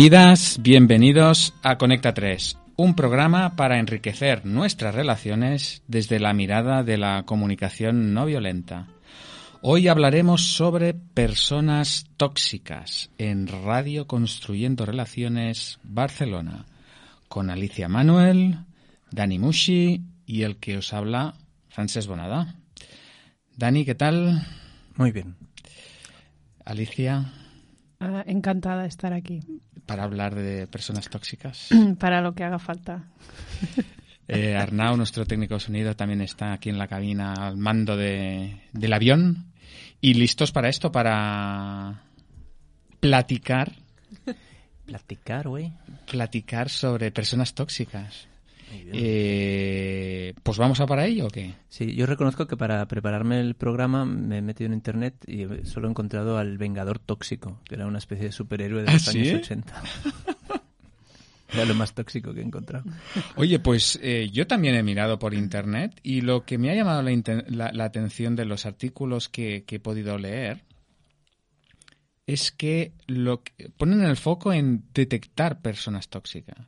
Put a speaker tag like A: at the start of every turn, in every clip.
A: Bienvenidas, bienvenidos a Conecta 3, un programa para enriquecer nuestras relaciones desde la mirada de la comunicación no violenta. Hoy hablaremos sobre personas tóxicas en Radio Construyendo Relaciones Barcelona, con Alicia Manuel, Dani Mushi y el que os habla, Francesc Bonada. Dani, ¿qué tal?
B: Muy bien.
A: Alicia.
C: Ah, encantada de estar aquí.
A: Para hablar de personas tóxicas.
C: Para lo que haga falta.
A: Eh, Arnau, nuestro técnico de sonido, también está aquí en la cabina al mando de, del avión. Y listos para esto, para platicar.
B: Platicar, güey.
A: Platicar sobre personas tóxicas. Eh, pues vamos a para ello o qué?
B: Sí, yo reconozco que para prepararme el programa me he metido en internet y solo he encontrado al Vengador Tóxico, que era una especie de superhéroe de
A: ¿Ah,
B: los
A: sí?
B: años 80. Era lo más tóxico que he encontrado.
A: Oye, pues eh, yo también he mirado por internet y lo que me ha llamado la, inten- la- la atención de los artículos que, que he podido leer es que, lo que- ponen el foco en detectar personas tóxicas.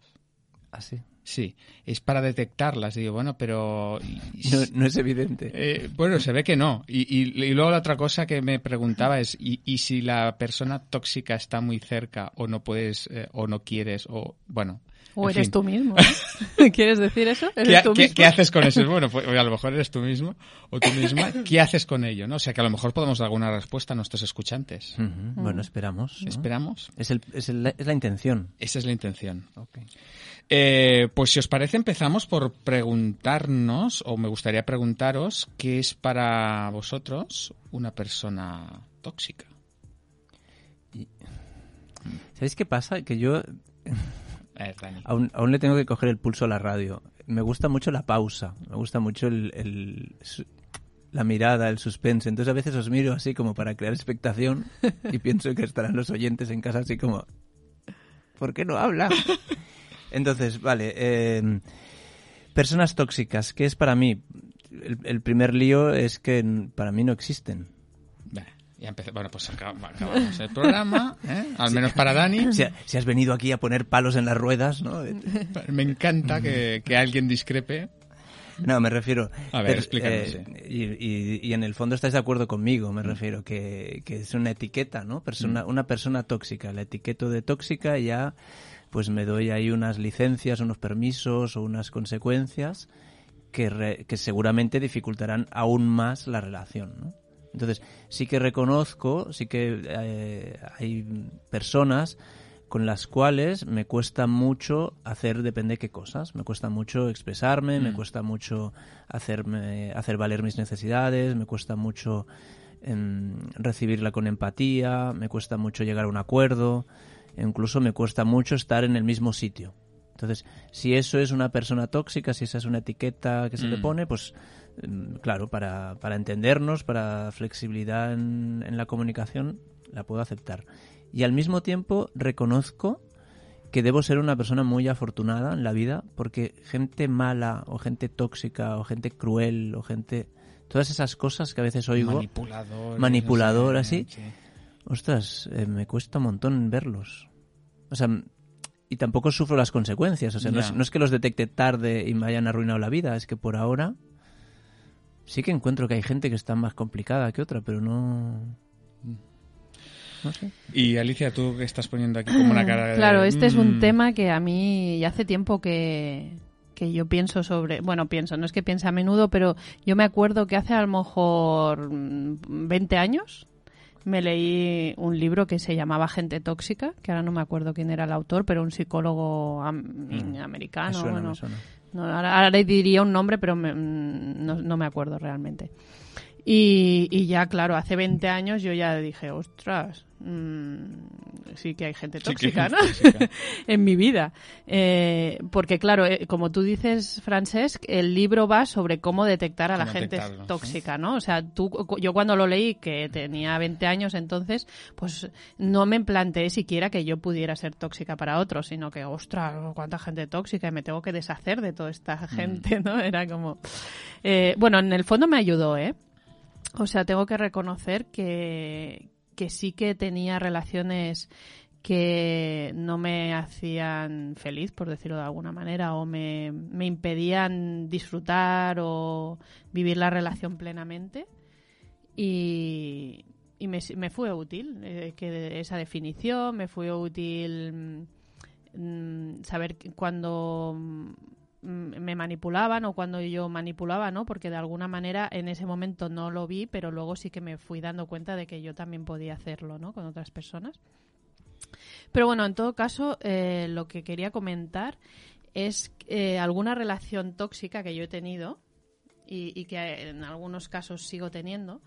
B: ¿Ah, sí?
A: Sí, es para detectarlas. Digo, bueno, pero...
B: No, no es evidente.
A: Eh, bueno, se ve que no. Y, y- y luego la otra cosa que me preguntaba es, ¿y, y si la persona tóxica está muy cerca o no puedes eh, o no quieres o bueno?
C: O eres
A: fin.
C: tú mismo. ¿Quieres decir eso?
A: ¿Qué,
C: ¿Eres tú
A: qué-
C: mismo?
A: qué haces con eso? Bueno, pues a lo mejor eres tú mismo o tú misma. ¿Qué haces con ello? ¿no? O sea, que a lo mejor podemos dar alguna respuesta a nuestros escuchantes.
B: Bueno, esperamos. ¿no?
A: Esperamos.
B: Es, el, es, el- es la intención.
A: Esa es la intención. Eh, pues si os parece empezamos por preguntarnos, o me gustaría preguntaros, ¿qué es para vosotros una persona tóxica?
B: ¿Sabéis qué pasa? Que yo
A: ver,
B: aún, aún le tengo que coger el pulso a la radio. Me gusta mucho la pausa, me gusta mucho el, la mirada, el suspense. Entonces a veces os miro así como para crear expectación y pienso que estarán los oyentes en casa así como, ¿por qué no habla? Entonces, vale, eh, personas tóxicas, ¿qué es para mí? El, el primer lío es que para mí no existen.
A: Ya empecé. Bueno, pues acab- acabamos el programa, ¿eh? al menos para Dani.
B: Si, ha- si has venido aquí a poner palos en las ruedas, ¿no?
A: Me encanta que, que alguien discrepe.
B: No, me refiero.
A: A ver,
B: eh, y, y- y en el fondo estáis de acuerdo conmigo, me refiero, que, que es una etiqueta, ¿no? Persona, Una persona tóxica. La etiqueto de tóxica ya, pues me doy ahí unas licencias, unos permisos o unas consecuencias que, re- que seguramente dificultarán aún más la relación, ¿no? Entonces, sí que reconozco, sí que eh, hay personas con las cuales me cuesta mucho hacer depende qué cosas. Me cuesta mucho expresarme, me cuesta mucho hacerme, hacer valer mis necesidades, me cuesta mucho em, recibirla con empatía, me cuesta mucho llegar a un acuerdo, incluso me cuesta mucho estar en el mismo sitio. Entonces, si eso es una persona tóxica, si esa es una etiqueta que se le
A: Mm.
B: pone, pues em, claro, para, para entendernos, para flexibilidad en, en la comunicación, la puedo aceptar. Y al mismo tiempo reconozco que debo ser una persona muy afortunada en la vida porque gente mala o gente tóxica o gente cruel o gente... Todas esas cosas que a veces oigo,
A: Manipulador.
B: Manipulador,
A: no sé,
B: así. Ostras, eh, me cuesta un montón verlos. O sea, y tampoco sufro las consecuencias. O sea, no es, no es que los detecte tarde y me hayan arruinado la vida, es que por ahora sí que encuentro que hay gente que está más complicada que otra, pero no... No sé.
A: Y Alicia, tú que estás poniendo aquí como una cara de...
C: Claro, este es un
A: mm,
C: tema que a mí ya hace tiempo que, que yo pienso sobre... Bueno, pienso, no es que piense a menudo, pero yo me acuerdo que hace a lo mejor mm, 20 años me leí un libro que se llamaba Gente Tóxica, que ahora no me acuerdo quién era el autor, pero un psicólogo am-
B: Mm.
C: americano.
B: me suena,
C: bueno,
B: me suena.
C: No, ahora, ahora le diría un nombre, pero me- mm, no, no me acuerdo realmente. Y, y ya, claro, hace 20 años yo ya dije, ostras, mm, sí que hay gente tóxica, ¿no?
A: tóxica.
C: en mi vida. Eh, porque, claro, eh, como tú dices, Francesc, el libro va sobre cómo detectar a la gente tóxica, ¿no? O sea, tú, yo cuando lo leí, que tenía 20 años entonces, pues no me planteé siquiera que yo pudiera ser tóxica para otros, sino que, ostras, cuánta gente tóxica y me tengo que deshacer de toda esta gente, ¿no? Era como... Eh, bueno, en el fondo me ayudó, ¿eh? O sea, tengo que reconocer que, que sí que tenía relaciones que no me hacían feliz, por decirlo de alguna manera, o me, me impedían disfrutar o vivir la relación plenamente. Y, y me, me fue útil eh, que esa definición, me fue útil mm, saber cuando mm, me manipulaban o cuando yo manipulaba, ¿no? Porque de alguna manera en ese momento no lo vi, pero luego sí que me fui dando cuenta de que yo también podía hacerlo, ¿no? Con otras personas. Pero bueno, en todo caso, eh, lo que quería comentar es eh, alguna relación tóxica que yo he tenido y, que en algunos casos sigo teniendo.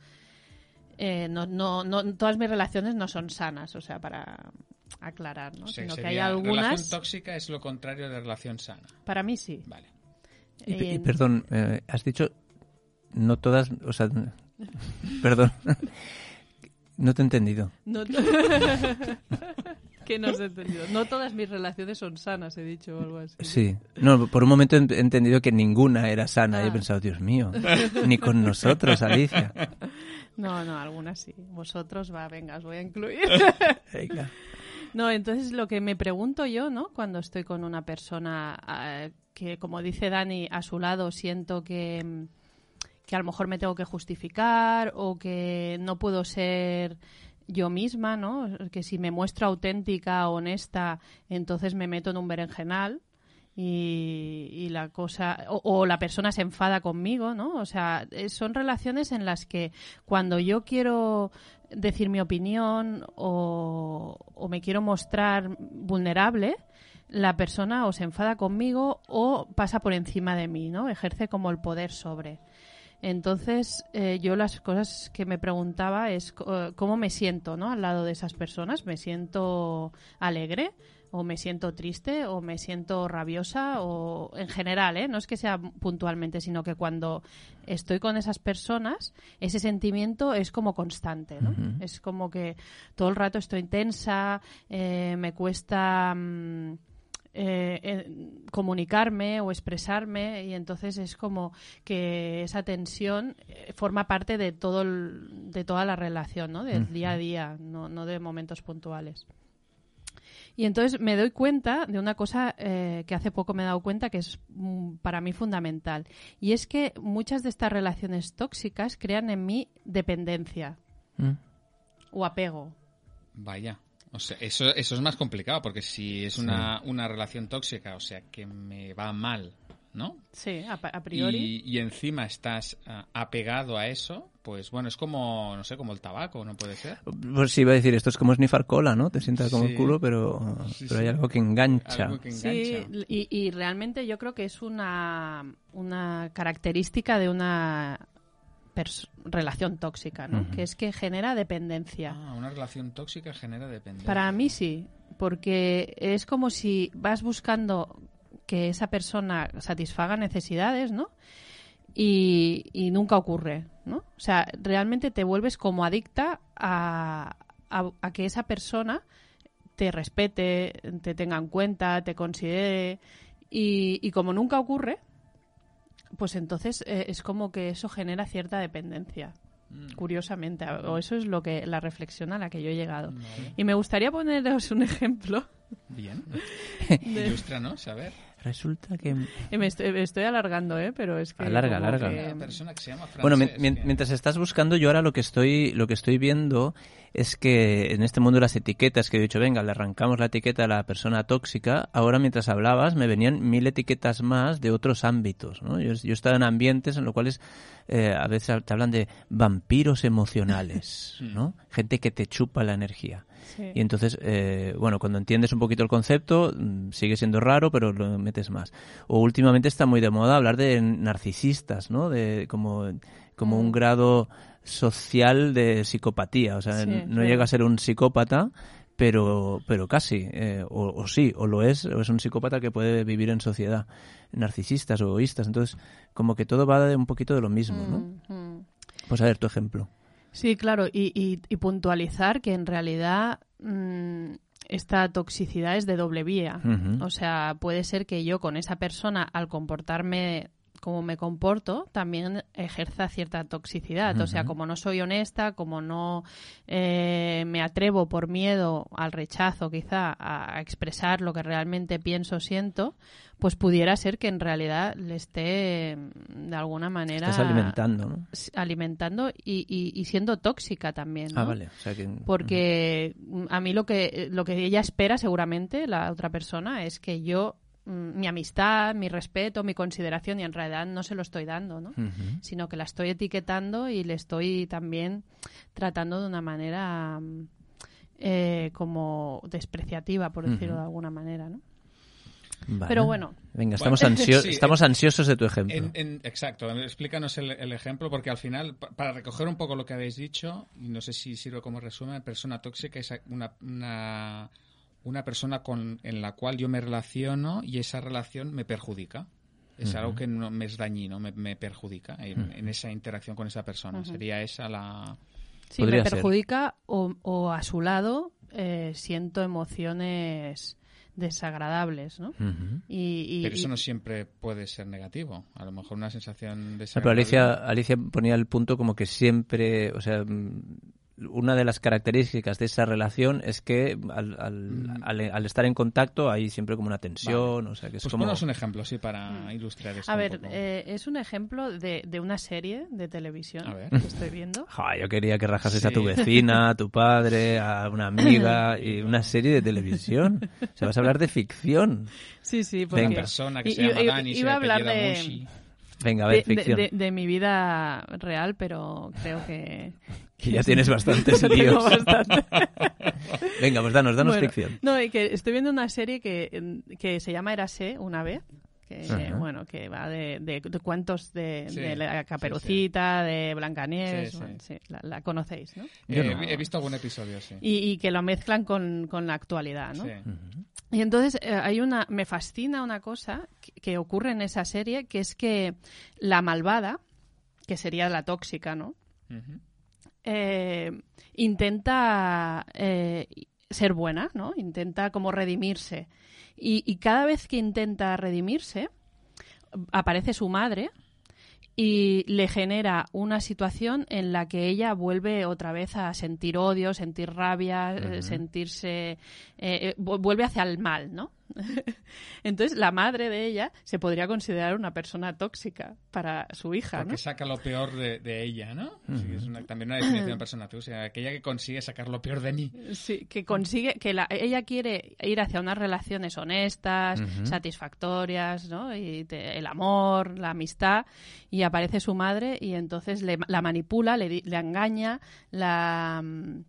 C: Eh, no, no, no, todas mis relaciones no son sanas, o sea, para aclarar, ¿no?
A: Sino que hay algunas. Relación tóxica es lo contrario de relación sana.
C: Para mí sí.
A: Vale.
B: Y, perdón, has dicho no todas, o sea, perdón, no te he entendido. No
C: que no has entendido. No todas mis relaciones son sanas, he dicho o algo así.
B: Sí. No, por un momento he entendido que ninguna era sana y he ah. pensado, Dios mío, ni con nosotros, Alicia.
C: No, no, algunas sí. Vosotros, va, venga, os voy a incluir. venga. No, entonces lo que me pregunto yo, ¿no? Cuando estoy con una persona ah, que, como dice Dani, a su lado siento que, que a lo mejor me tengo que justificar o que no puedo ser yo misma, ¿no? Que si me muestro auténtica, honesta, entonces me meto en un berenjenal y, la cosa o, la persona se enfada conmigo, ¿no? O sea, eh, son relaciones en las que cuando yo quiero decir mi opinión o, me quiero mostrar vulnerable, la persona o se enfada conmigo o pasa por encima de mí, ¿no? Ejerce como el poder sobre. Entonces, eh, yo las cosas que me preguntaba es eh, cómo me siento ¿no? al lado de esas personas. ¿Me siento alegre? ¿O me siento triste? ¿O me siento rabiosa? O en general, ¿eh? no es que sea puntualmente, sino que cuando estoy con esas personas, ese sentimiento es como constante. ¿no? Es como que todo el rato estoy tensa, eh, me cuesta. Mm, eh, comunicarme o expresarme y entonces es como que esa tensión eh, forma parte de todo de toda la relación, ¿no? Del día a día, no, no, de momentos puntuales. Y entonces me doy cuenta de una cosa eh, que hace poco me he dado cuenta que es mm, para mí fundamental. Y es que muchas de estas relaciones tóxicas crean en mí dependencia mm. o apego.
A: Vaya. O sea, eso, eso es más complicado, porque si es una, una relación tóxica, o sea, que me va mal, ¿no?
C: Sí, a, priori.
A: Y, encima estás ah, apegado a eso, pues bueno, es como, no sé, como el tabaco, ¿no puede ser?
B: Pues sí, iba a decir, esto es como snifar cola, ¿no? Te sientas como el culo, pero, pero hay algo que engancha.
C: Algo que engancha. Sí, y, y realmente yo creo que es una, una característica de una relación tóxica, ¿no? Que es que genera dependencia.
A: Ah, una relación tóxica genera dependencia.
C: Para mí sí, porque es como si vas buscando que esa persona satisfaga necesidades, ¿no? Y, y nunca ocurre, ¿no? O sea, realmente te vuelves como adicta a, a que esa persona te respete, te tenga en cuenta, te considere. Y, y como nunca ocurre, pues entonces eh, es como que eso genera cierta dependencia. Mm. Curiosamente, o eso es lo que la reflexión a la que yo he llegado. Y me gustaría poneros un ejemplo.
A: Bien. Ilústranos, a ver.
B: Resulta que...
C: Me estoy, alargando, ¿eh? Pero es que...
B: Alarga, alarga. bueno, mientras estás buscando, yo ahora lo que estoy lo que estoy viendo es que en este mundo de las etiquetas, que he dicho, venga, le arrancamos la etiqueta a la persona tóxica, ahora mientras hablabas me venían mil etiquetas más de otros ámbitos, ¿no? Yo, yo he estado en ambientes en los cuales eh, a veces te hablan de vampiros emocionales, ¿no? Gente que te chupa la energía. Y entonces, eh, bueno, cuando entiendes un poquito el concepto, mm, sigue siendo raro, pero lo metes más. O últimamente está muy de moda hablar de narcisistas, ¿no? De como, como un mm. grado social de psicopatía. O sea, no llega a ser un psicópata, pero, pero casi, eh, o, sí, o lo es, o es un psicópata que puede vivir en sociedad, narcisistas o egoístas. Entonces, como que todo va de un poquito de lo mismo, ¿no? Mm, pues a ver tu ejemplo.
C: Sí, claro, y, puntualizar que en realidad mm, esta toxicidad es de doble vía. O sea, puede ser que yo con esa persona, al comportarme como me comporto, también ejerza cierta toxicidad. O sea, como no soy honesta, como no eh, me atrevo por miedo al rechazo, quizá, a expresar lo que realmente pienso, siento, pues pudiera ser que en realidad le esté de alguna manera
B: Estás alimentando, ¿no?
C: alimentando y, y, siendo tóxica también.
B: Ah, vale.
C: Porque a mí lo que lo que ella espera seguramente la otra persona es que yo Mm, mi amistad, mi respeto, mi consideración y en realidad no se lo estoy dando, ¿no? Sino que la estoy etiquetando y le estoy también tratando de una manera mm, eh, como despreciativa, por decirlo de alguna manera, ¿no? Pero bueno.
B: Venga, estamos, estamos ansiosos de tu ejemplo.
A: exacto, explícanos el, ejemplo, porque al final, para recoger un poco lo que habéis dicho, y no sé si sirve como resumen, persona tóxica es una, una una persona con, en la cual yo me relaciono y esa relación me perjudica. Es algo que no, me es dañino, me, perjudica en, esa interacción con esa persona. Sería esa la...
C: Sí, me perjudica o, a su lado eh, siento emociones desagradables, ¿no?
A: y, pero eso no siempre puede ser negativo. A lo mejor una sensación
B: desagradable... Pero Alicia, Alicia ponía el punto como que siempre, o sea, una de las características de esa relación es que al, al, mm. estar en contacto hay siempre como una tensión, o sea que es
A: pues
B: como...
A: un ejemplo, sí, para mm. ilustrar esto
C: A ver, eh, es un ejemplo de, de, una serie de televisión que estoy viendo.
B: yo quería que rajases a tu vecina, a tu padre, a una amiga, y una serie de televisión. O sea, vas a hablar de ficción.
C: Sí, sí, porque...
A: Una persona que se llama Dani,
C: iba a hablar de...
B: Venga, a ver, ficción.
C: De, mi vida real, pero creo que...
B: que ya tienes bastantes líos. Bastante. Venga, pues danos, danos ficción.
C: No, y que estoy viendo una serie que, que se llama Erasé una vez, que bueno que va de, de, cuentos de, la Caperucita, de Blancanieves, sí, la, conocéis, ¿no?
A: Eh, he visto algún episodio, sí.
C: Y, que lo mezclan con, con la actualidad, ¿no? Y entonces eh, hay una, me fascina una cosa que, ocurre en esa serie, que es que la malvada, que sería la tóxica, ¿no? Eh, intenta eh, ser buena, ¿no? Intenta como redimirse. Y, y, cada vez que intenta redimirse, aparece su madre y le genera una situación en la que ella vuelve otra vez a sentir odio, sentir rabia, eh, sentirse... Eh, vuelve hacia el mal, ¿no? Entonces, la madre de ella se podría considerar una persona tóxica para su hija,
A: Porque saca lo peor de, ella, ¿no? es también una definición de persona tóxica, aquella que consigue sacar lo peor de mí.
C: Sí, que consigue, que la, ella quiere ir hacia unas relaciones honestas, satisfactorias, ¿no? Y el amor, la amistad, y aparece su madre y entonces le, la manipula, le, le engaña, la mm,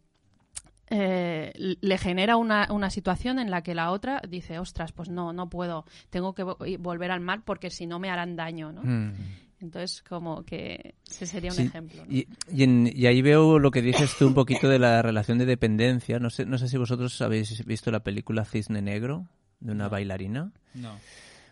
C: eh, le genera una, una, situación en la que la otra dice, ostras, pues no, no puedo, tengo que volver al mar porque si no me harán daño, ¿no? Mm. Entonces, como que ese sería un ejemplo.
B: Y, y, ahí veo lo que dices tú un poquito de la relación de dependencia. No sé, no sé si vosotros habéis visto la película Cisne Negro, de una bailarina.
A: No.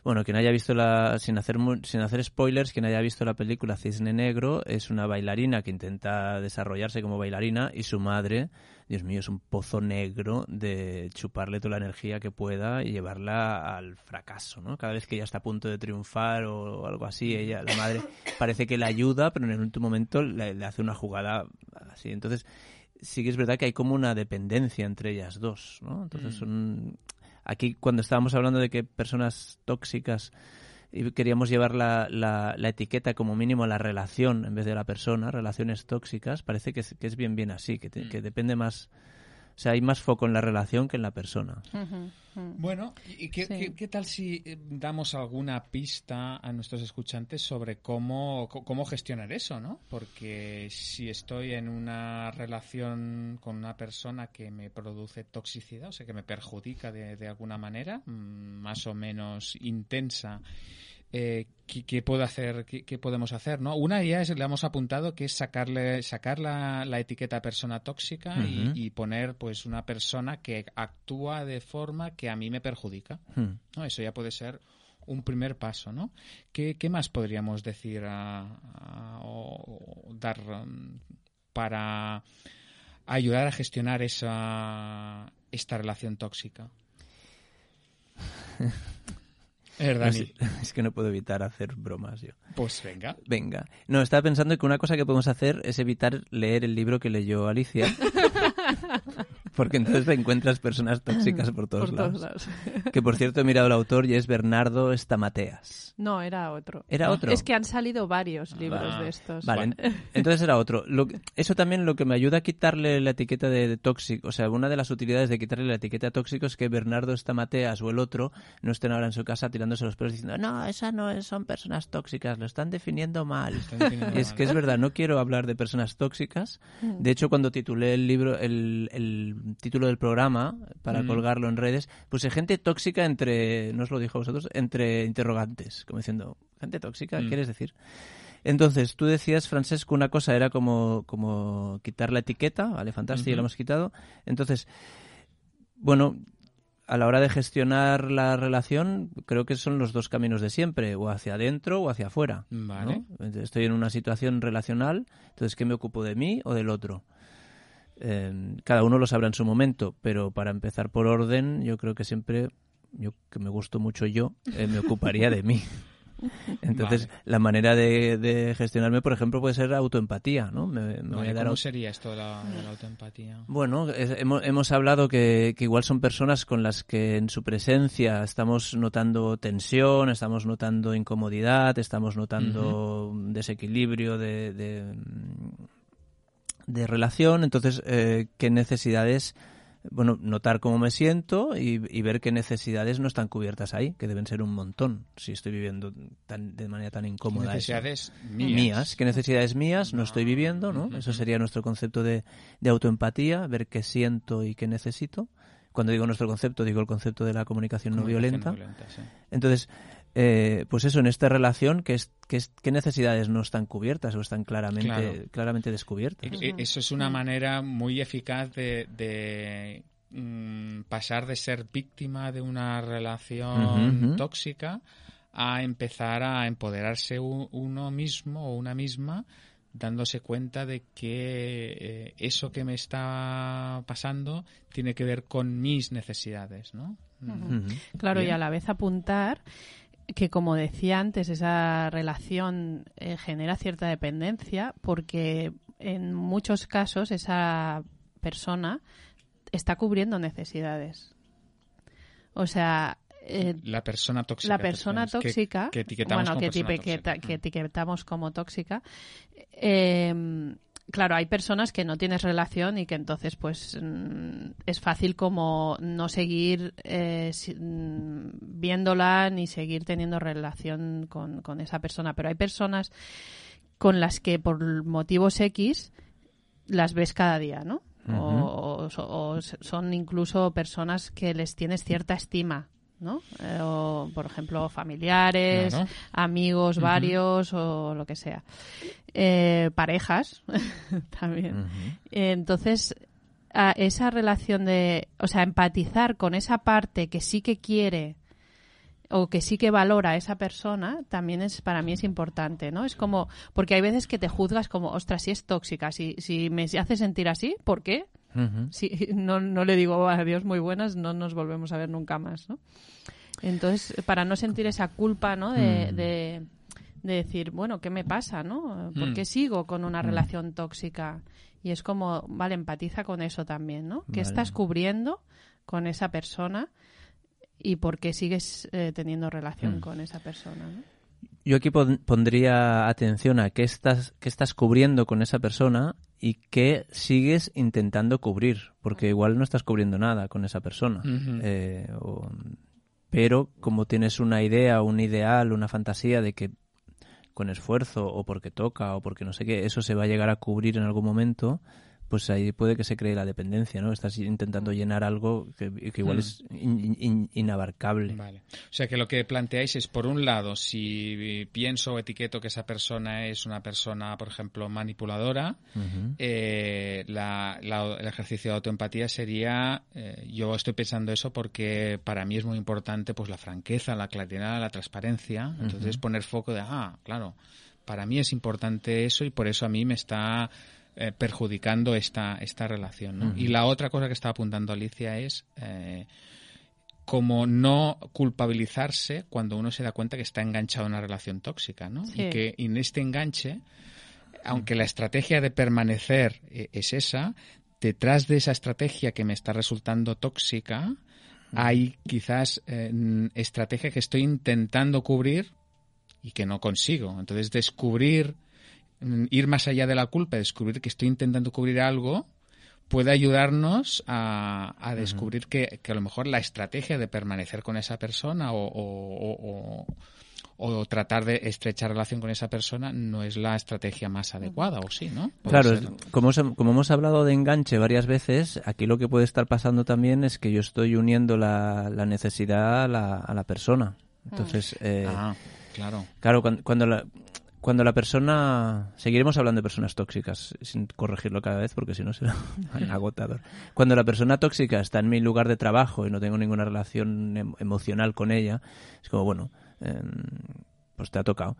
B: Bueno, quien haya visto la, sin hacer, sin hacer spoilers, quien haya visto la película Cisne Negro es una bailarina que intenta desarrollarse como bailarina y su madre, Dios mío, es un pozo negro de chuparle toda la energía que pueda y llevarla al fracaso, ¿no? Cada vez que ella está a punto de triunfar o algo así, ella, la madre, parece que la ayuda, pero en el último momento le, hace una jugada así. Entonces, sí que es verdad que hay como una dependencia entre ellas dos, ¿no? Entonces mm. son Aquí cuando estábamos hablando de que personas tóxicas y queríamos llevar la, la, etiqueta como mínimo a la relación en vez de la persona, relaciones tóxicas, parece que es, que es bien bien así, que, que mm. depende más o sea, hay más foco en la relación que en la persona.
A: Bueno, ¿y qué, qué, tal si eh, damos alguna pista a nuestros escuchantes sobre cómo, cómo gestionar eso, ¿no? Porque si estoy en una relación con una persona que me produce toxicidad, o sea, que me perjudica de, de alguna manera, mm, más o menos intensa, eh, ¿qué, puedo hacer, qué, podemos hacer, ¿no? Una idea es, le hemos apuntado, que es sacarle, sacar la, etiqueta persona tóxica y, poner, pues, una persona que actúa de forma que a mí me perjudica. ¿no? Eso ya puede ser un primer paso, ¿no? ¿Qué, más podríamos decir o dar um, para ayudar a gestionar esa, esta relación tóxica?
B: Es que no puedo evitar hacer bromas yo.
A: Pues venga.
B: Venga. No, estaba pensando que una cosa que podemos hacer es evitar leer el libro que leyó Alicia. Porque entonces encuentras personas tóxicas por todos, lados. Que por cierto he mirado el autor y es Bernardo Stamateas.
C: No, era otro.
B: ¿Era otro?
C: Es que han salido varios libros de estos.
B: Vale, entonces era otro. eso también lo que me ayuda a quitarle la etiqueta de, tóxico, o sea, una de las utilidades de quitarle la etiqueta tóxico es que Bernardo Stamateas o el otro no estén ahora en su casa tirándose los pelos diciendo, no, esas no son personas tóxicas, lo están definiendo mal. y es que es verdad, no quiero hablar de personas tóxicas. Mm. De hecho, cuando titulé el libro, el, el título del programa para mm. colgarlo en redes, puse gente tóxica entre, no os lo dijo a vosotros, entre interrogantes, como diciendo, gente tóxica, mm. ¿quieres decir? Entonces, tú decías, Francesco, una cosa era como, como quitar la etiqueta, vale, fantástico, ya lo hemos quitado. Entonces, bueno, a la hora de gestionar la relación, creo que son los dos caminos de siempre, o hacia adentro o hacia afuera. Vale. Estoy en una situación relacional, entonces, ¿qué me ocupo de mí o del otro? Eh, cada uno lo sabrá en su momento, pero para empezar por orden, yo creo que siempre, yo que me gusto mucho yo, eh, me ocuparía de mí. Entonces, la manera de, gestionarme, por ejemplo, puede ser autoempatía, ¿no?
A: Me, voy a dar ¿Cómo sería esto de la, autoempatía?
B: Bueno, hemos, hablado que, igual son personas con las que en su presencia estamos notando tensión, estamos notando incomodidad, estamos notando desequilibrio de, de relación, entonces, eh, ¿qué necesidades? Bueno, notar cómo me siento y, ver qué necesidades no están cubiertas ahí, que deben ser un montón, si estoy viviendo tan, de manera tan incómoda.
A: ¿Qué necesidades
B: mías? ¿Qué necesidades mías no, estoy viviendo? ¿no? Eso sería nuestro concepto de, de autoempatía, ver qué siento y qué necesito. Cuando digo nuestro concepto, digo el concepto de la comunicación, no violenta. Entonces, eh, pues eso, en esta relación, ¿qué, es, qué, necesidades no están cubiertas o están claramente, claramente descubiertas?
A: E, e, eso es una manera muy eficaz de, mm, pasar de ser víctima de una relación tóxica a empezar a empoderarse uno mismo o una misma dándose cuenta de que eh, eso que me está pasando tiene que ver con mis necesidades, ¿no?
C: Claro, y a la vez apuntar que como decía antes, esa relación eh, genera cierta dependencia porque en muchos casos esa persona está cubriendo necesidades. O sea,
A: eh, la persona tóxica.
C: La persona tóxica, que, etiquetamos bueno, que, etiquetamos como tóxica, eh, claro, hay personas que no tienes relación y que entonces pues mm, es fácil como no seguir eh, mm, viéndola ni seguir teniendo relación con, esa persona. Pero hay personas con las que por motivos X las ves cada día, ¿no? o, son incluso personas que les tienes cierta estima ¿no? Eh, o, por ejemplo, familiares, amigos varios o lo que sea. Eh, parejas también. Entonces, esa relación de, o sea, empatizar con esa parte que sí que quiere o que sí que valora a esa persona, también es para mí es importante, ¿no? Es como, porque hay veces que te juzgas como, ostras, si es tóxica, si, si me hace sentir así, ¿por qué? Si no, no le digo adiós muy buenas, no nos volvemos a ver nunca más, ¿no? Entonces, para no sentir esa culpa, ¿no? De, mm. de, decir, bueno, ¿qué me pasa, no? ¿Por qué mm. sigo con una mm. relación tóxica? Y es como, vale, empatiza con eso también, ¿no? ¿Qué estás cubriendo con esa persona y por qué sigues eh, teniendo relación con esa persona, ¿no?
B: Yo aquí pondría atención a qué estás, qué estás cubriendo con esa persona y qué sigues intentando cubrir, porque igual no estás cubriendo nada con esa persona. Eh, pero como tienes una idea, un ideal, una fantasía de que con esfuerzo o porque toca o porque no sé qué, eso se va a llegar a cubrir en algún momento, pues ahí puede que se cree la dependencia, ¿no? Estás intentando llenar algo que, igual hmm. es inabarcable.
A: Vale. O sea que lo que planteáis es, por un lado, si pienso o etiqueto que esa persona es una persona, por ejemplo, manipuladora, eh, el ejercicio de autoempatía sería, eh, yo estoy pensando eso porque para mí es muy importante pues la franqueza, la claridad, la transparencia. Entonces poner foco de, ah, claro, para mí es importante eso y por eso a mí me está eh, perjudicando esta, esta relación. Y la otra cosa que está apuntando Alicia es, eh, como no culpabilizarse cuando uno se da cuenta que está enganchado en una relación tóxica, ¿no?
C: Sí.
A: Y que en este enganche, aunque la estrategia de permanecer eh, es esa, detrás de esa estrategia que me está resultando tóxica, hay quizás eh, estrategia que estoy intentando cubrir y que no consigo. Entonces, descubrir, ir más allá de la culpa, descubrir que estoy intentando cubrir algo, puede ayudarnos a, a descubrir que, que a lo mejor la estrategia de permanecer con esa persona o, o- o- o- o tratar de estrechar relación con esa persona no es la estrategia más adecuada, o sí, ¿no? Puede
B: Claro,
A: ser.
B: como, como hemos hablado de enganche varias veces, aquí lo que puede estar pasando también es que yo estoy uniendo la, la necesidad a la, a la persona. Entonces, eh,
A: Ah, claro.
B: claro, cuando, cuando la, cuando la persona... Seguiremos hablando de personas tóxicas, sin corregirlo cada vez, porque si no será agotador. Cuando la persona tóxica está en mi lugar de trabajo y no tengo ninguna relación em- emocional con ella, es como, bueno, em, pues te ha tocado.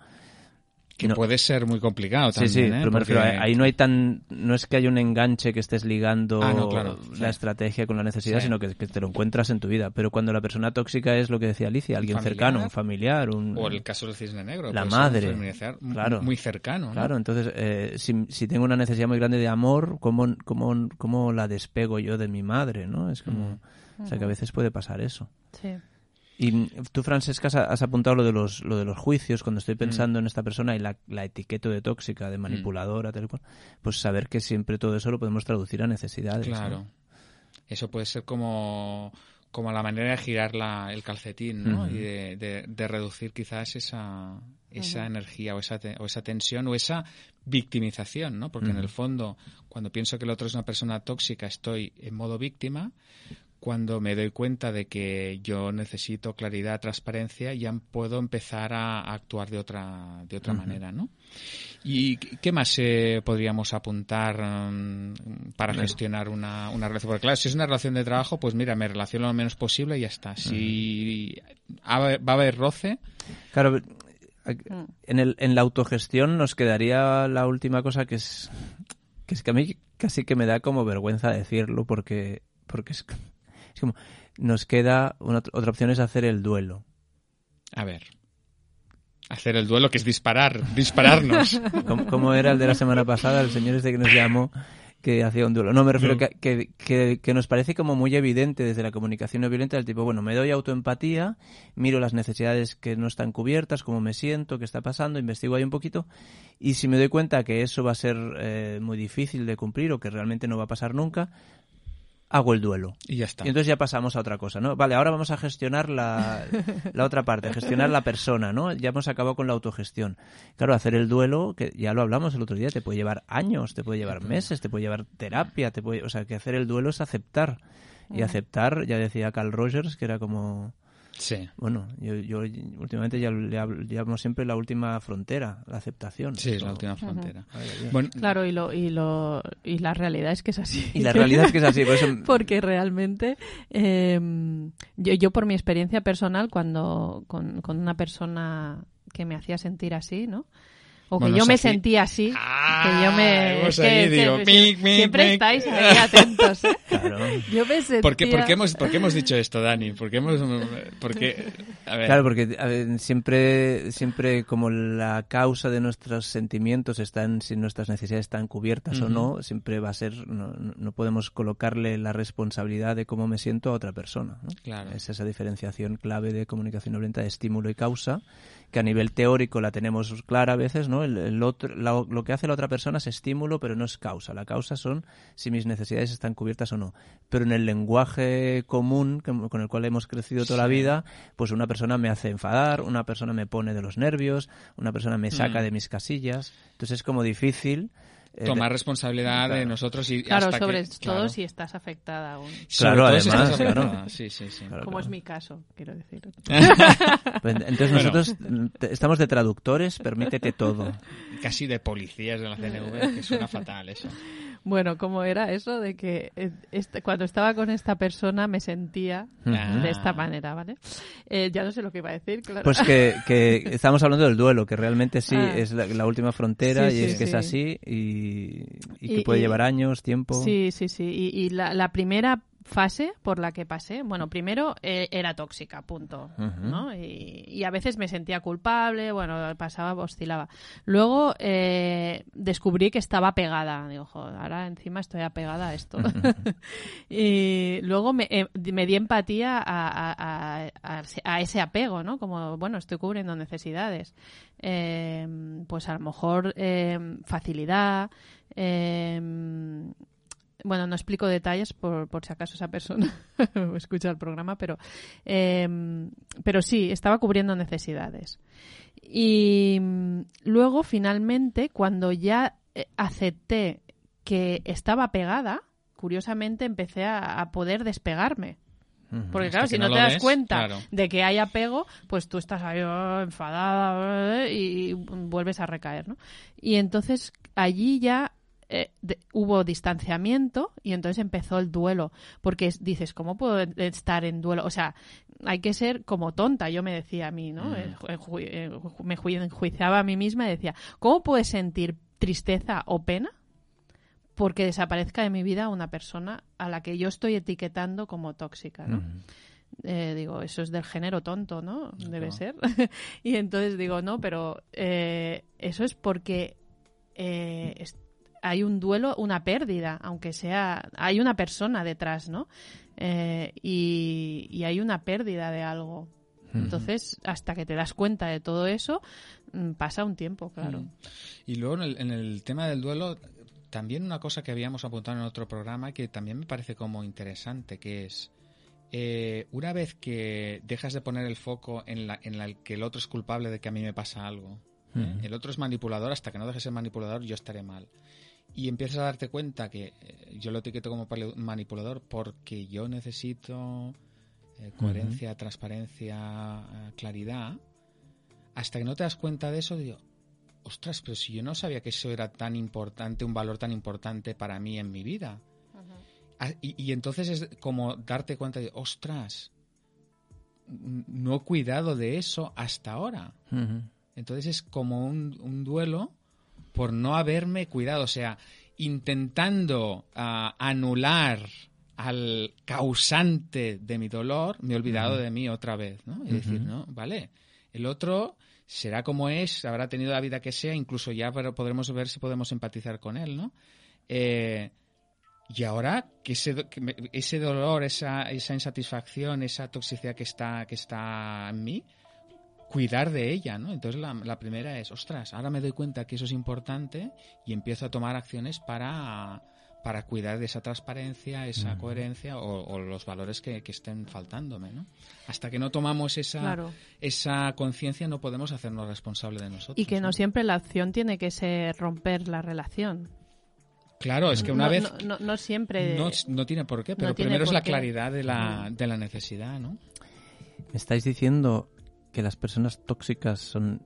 A: Que
B: No.
A: puede ser muy complicado
B: Sí,
A: también,
B: sí,
A: ¿eh?
B: pero me
A: Porque-
B: refiero, ahí ahí no hay tan, no es que haya un enganche que estés ligando
A: Ah, no, claro,
B: la
A: sí.
B: estrategia con la necesidad,
A: Sí.
B: sino que, que te lo encuentras en tu vida. Pero cuando la persona tóxica es lo que decía Alicia, alguien
A: familiar.
B: cercano, un familiar, un...
A: O el caso del cisne negro.
B: La madre, claro.
A: Muy cercano, ¿no?
B: Claro, entonces, eh, si, si tengo una necesidad muy grande de amor, ¿cómo, cómo, cómo la despego yo de mi madre? ¿no? Es como... O sea, que a veces puede pasar eso.
C: Sí.
B: Y mm, tú, Francesca, has, apuntado lo de los, lo de los juicios, cuando estoy pensando en esta persona y la, la etiqueta de tóxica, de manipuladora, tal y cual, pues saber que siempre todo eso lo podemos traducir a necesidades. ¿no?
A: Claro. Eso puede ser como, como la manera de girar la, el calcetín, ¿no? Y de, de- de reducir quizás esa, esa energía o esa, te- o esa tensión o esa victimización, ¿no? Porque en el fondo, cuando pienso que el otro es una persona tóxica, estoy en modo víctima. Cuando me doy cuenta de que yo necesito claridad, transparencia, ya puedo empezar a, a actuar de otra, de otra manera, ¿no? ¿Y qué más eh, podríamos apuntar mm, para gestionar una, una relación? Porque claro, si es una relación de trabajo, pues mira, me relaciono lo menos posible y ya está. Si va a haber roce,
B: Claro, en, el, en la autogestión nos quedaría la última cosa que es que es que a mí casi que me da como vergüenza decirlo porque porque es, es como nos queda una, otra opción es hacer el duelo.
A: a ver. Hacer el duelo, que es disparar, dispararnos.
B: ¿Cómo, cómo era el de la semana pasada? El señor este que nos llamó que hacía un duelo. No, me refiero
A: No.
B: que, que, que, nos parece como muy evidente desde la comunicación no violenta del tipo, bueno, me doy autoempatía, miro las necesidades que no están cubiertas, cómo me siento, qué está pasando, investigo ahí un poquito y si me doy cuenta que eso va a ser eh, muy difícil de cumplir o que realmente no va a pasar nunca, hago el duelo.
A: Y ya está.
B: Y entonces ya pasamos a otra cosa, ¿no? Vale, ahora vamos a gestionar la, la otra parte, gestionar la persona, ¿no? Ya hemos acabado con la autogestión. Claro, hacer el duelo, que ya lo hablamos el otro día, te puede llevar años, te puede llevar meses, te puede llevar terapia, te puede, o sea, que hacer el duelo es aceptar. Y aceptar, ya decía Carl Rogers, que era como,
A: Sí.
B: bueno, yo, yo últimamente ya le hablo- llamo siempre la última frontera, la aceptación.
A: Sí, la última frontera. Bueno,
C: Claro, y, lo, y, lo, y la realidad es que es así.
B: Y la realidad es que es así, por eso...
C: Porque realmente, eh, yo, yo por mi experiencia personal, cuando con, con una persona que me hacía sentir así, ¿no? O que
A: Bueno,
C: yo me
A: así.
C: sentía así,
A: Ah,
C: que yo me... es que- que
A: mic, mic,
C: siempre
A: mic.
C: estáis ahí atentos, ¿eh?
B: Claro.
C: Yo me sentía...
A: ¿por qué, por, qué hemos, por qué hemos dicho esto, Dani? ¿Por qué hemos...? Porque, a ver,
B: Claro, porque a ver, siempre, siempre como la causa de nuestros sentimientos está en si nuestras necesidades están cubiertas o no, siempre va a ser, no, no- no podemos colocarle la responsabilidad de cómo me siento a otra persona. ¿no?
A: Claro.
B: Es esa diferenciación clave de comunicación no violenta de estímulo y causa, que a nivel teórico la tenemos clara a veces, ¿no? El, el otro, la- lo que hace la otra persona es estímulo, pero no es causa. La causa son si mis necesidades están cubiertas o no. Pero en el lenguaje común que- con el cual hemos crecido toda la vida, pues una persona me hace enfadar, una persona me pone de los nervios, una persona me saca
A: Mm.
B: de mis casillas. Entonces es como difícil. Eh,
A: tomar responsabilidad de nosotros y
C: Claro,
A: hasta
C: sobre
A: que-
C: todo
A: claro.
C: si estás afectada aún.
B: Claro,
A: si
B: además, claro.
A: Sí, sí, sí.
B: Claro,
C: Como
B: claro.
C: es mi caso, quiero decir.
B: Pues, entonces
A: Bueno.
B: nosotros estamos de traductores, permítete todo.
A: Casi de policías de la CNV, que suena fatal eso.
C: Bueno, ¿cómo era eso de que eh, este- cuando estaba con esta persona me sentía
A: Ah.
C: de esta manera, ¿vale? Eh, ya no sé lo que iba a decir, claro.
B: Pues que, que estamos hablando del duelo, que realmente sí
C: Ah.
B: es la, la última frontera
C: Sí,
B: y
C: sí,
B: es que es
C: sí.
B: así y, y que
C: Y-
B: puede
C: y-
B: llevar años, tiempo.
C: Sí, sí, sí. Y, y la, la primera fase por la que pasé. Bueno, primero eh, era tóxica, punto. ¿no? Y, a veces me sentía culpable, bueno, pasaba, oscilaba. Luego eh, descubrí que estaba pegada. Digo, joder, ahora encima estoy apegada a esto. y luego me, eh, me di empatía a, a, ese apego, ¿no? Como, bueno, estoy cubriendo necesidades. pues a lo mejor facilidad. Eh, bueno, no explico detalles por, por si acaso esa persona escucha el programa, pero, em, pero sí, estaba cubriendo necesidades. Y mm, luego, finalmente, cuando ya eh, acepté que estaba pegada, curiosamente empecé a, poder despegarme. Porque claro, si no, te das cuenta de que hay apego, pues tú estás ahí oh, enfadada y vuelves a recaer, ¿no? Y entonces allí ya eh, hubo distanciamiento y entonces empezó el duelo. Porque dices, ¿cómo puedo estar en duelo? O sea, hay que ser como tonta, yo me decía a mí, ¿no? Mm. Eh, eh, me enjuiciaba a mí misma y decía, ¿cómo puedes sentir tristeza o pena? Porque desaparezca de mi vida una persona a la que yo estoy etiquetando como tóxica, ¿no? Mm. digo, eso es del género tonto, ¿no? Debe ser. y entonces digo, no, pero eso es porque hay un duelo, una pérdida, aunque sea, hay una persona detrás, ¿no? Eh, y, hay una pérdida de algo. Entonces, hasta que te das cuenta de todo eso, mm, pasa un tiempo, claro.
A: Y luego en el, tema del duelo, también una cosa que habíamos apuntado en otro programa que también me parece como interesante, que es eh, una vez que dejas de poner el foco en la, en la que el otro es culpable de que a mí me pasa algo, ¿eh? el otro es manipulador, hasta que no dejes ser manipulador yo estaré mal y empiezas a darte cuenta que eh, yo lo etiqueto como manipulador porque yo necesito eh, coherencia, transparencia, eh, claridad, hasta que no te das cuenta de eso, digo, ostras, pero si yo no sabía que eso era tan importante, un valor tan importante para mí en mi vida. Ah, y, entonces es como darte cuenta de, ostras, no he cuidado de eso hasta ahora. Entonces es como un, un duelo por no haberme cuidado, o sea, intentando ah, anular al causante de mi dolor, me he olvidado de mí otra vez, ¿no? Y decir, no, vale, el otro será como es, habrá tenido la vida que sea, incluso ya podremos ver si podemos empatizar con él, ¿no? Eh, y ahora que ese, ese dolor, esa, esa insatisfacción, esa toxicidad que está, que está en mí, cuidar de ella, ¿no? Entonces la, primera es, ostras, ahora me doy cuenta que eso es importante y empiezo a tomar acciones para, para cuidar de esa transparencia, esa coherencia o, los valores que, estén faltándome, ¿no? Hasta que no tomamos esa, esa conciencia no podemos hacernos responsables de nosotros.
C: Y que no, siempre la acción tiene que ser romper la relación.
A: Claro, es que una vez...
C: No, siempre...
A: No, tiene por qué, pero primero es la claridad de la, de la necesidad, ¿no?
B: Me estáis diciendo que las personas tóxicas son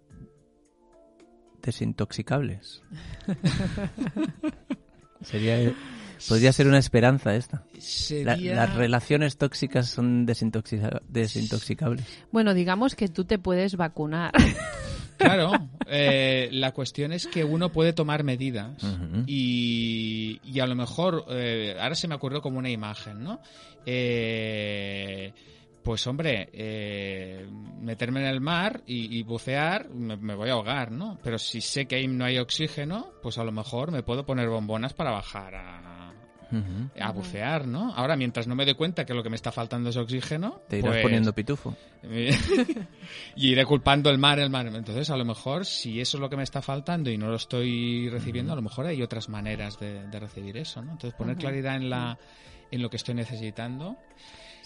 B: desintoxicables. Sería, podría ser una esperanza esta. las relaciones tóxicas son desintoxicables.
C: Bueno, digamos que tú te puedes vacunar.
A: Claro, eh, la cuestión es que uno puede tomar medidas y, y, a lo mejor, eh, ahora se me ocurrió como una imagen, ¿no? Eh, pues hombre, eh, meterme en el mar y, bucear, me, voy a ahogar, ¿no? Pero si sé que ahí no hay oxígeno, pues a lo mejor me puedo poner bombonas para bajar a, a bucear, ¿no? Ahora, mientras no me dé cuenta que lo que me está faltando es oxígeno...
B: Te irás pues poniendo pitufo.
A: y iré culpando el mar, el mar. Entonces, a lo mejor, si eso es lo que me está faltando y no lo estoy recibiendo, a lo mejor hay otras maneras de, recibir eso, ¿no? Entonces, poner claridad en, la, en lo que estoy necesitando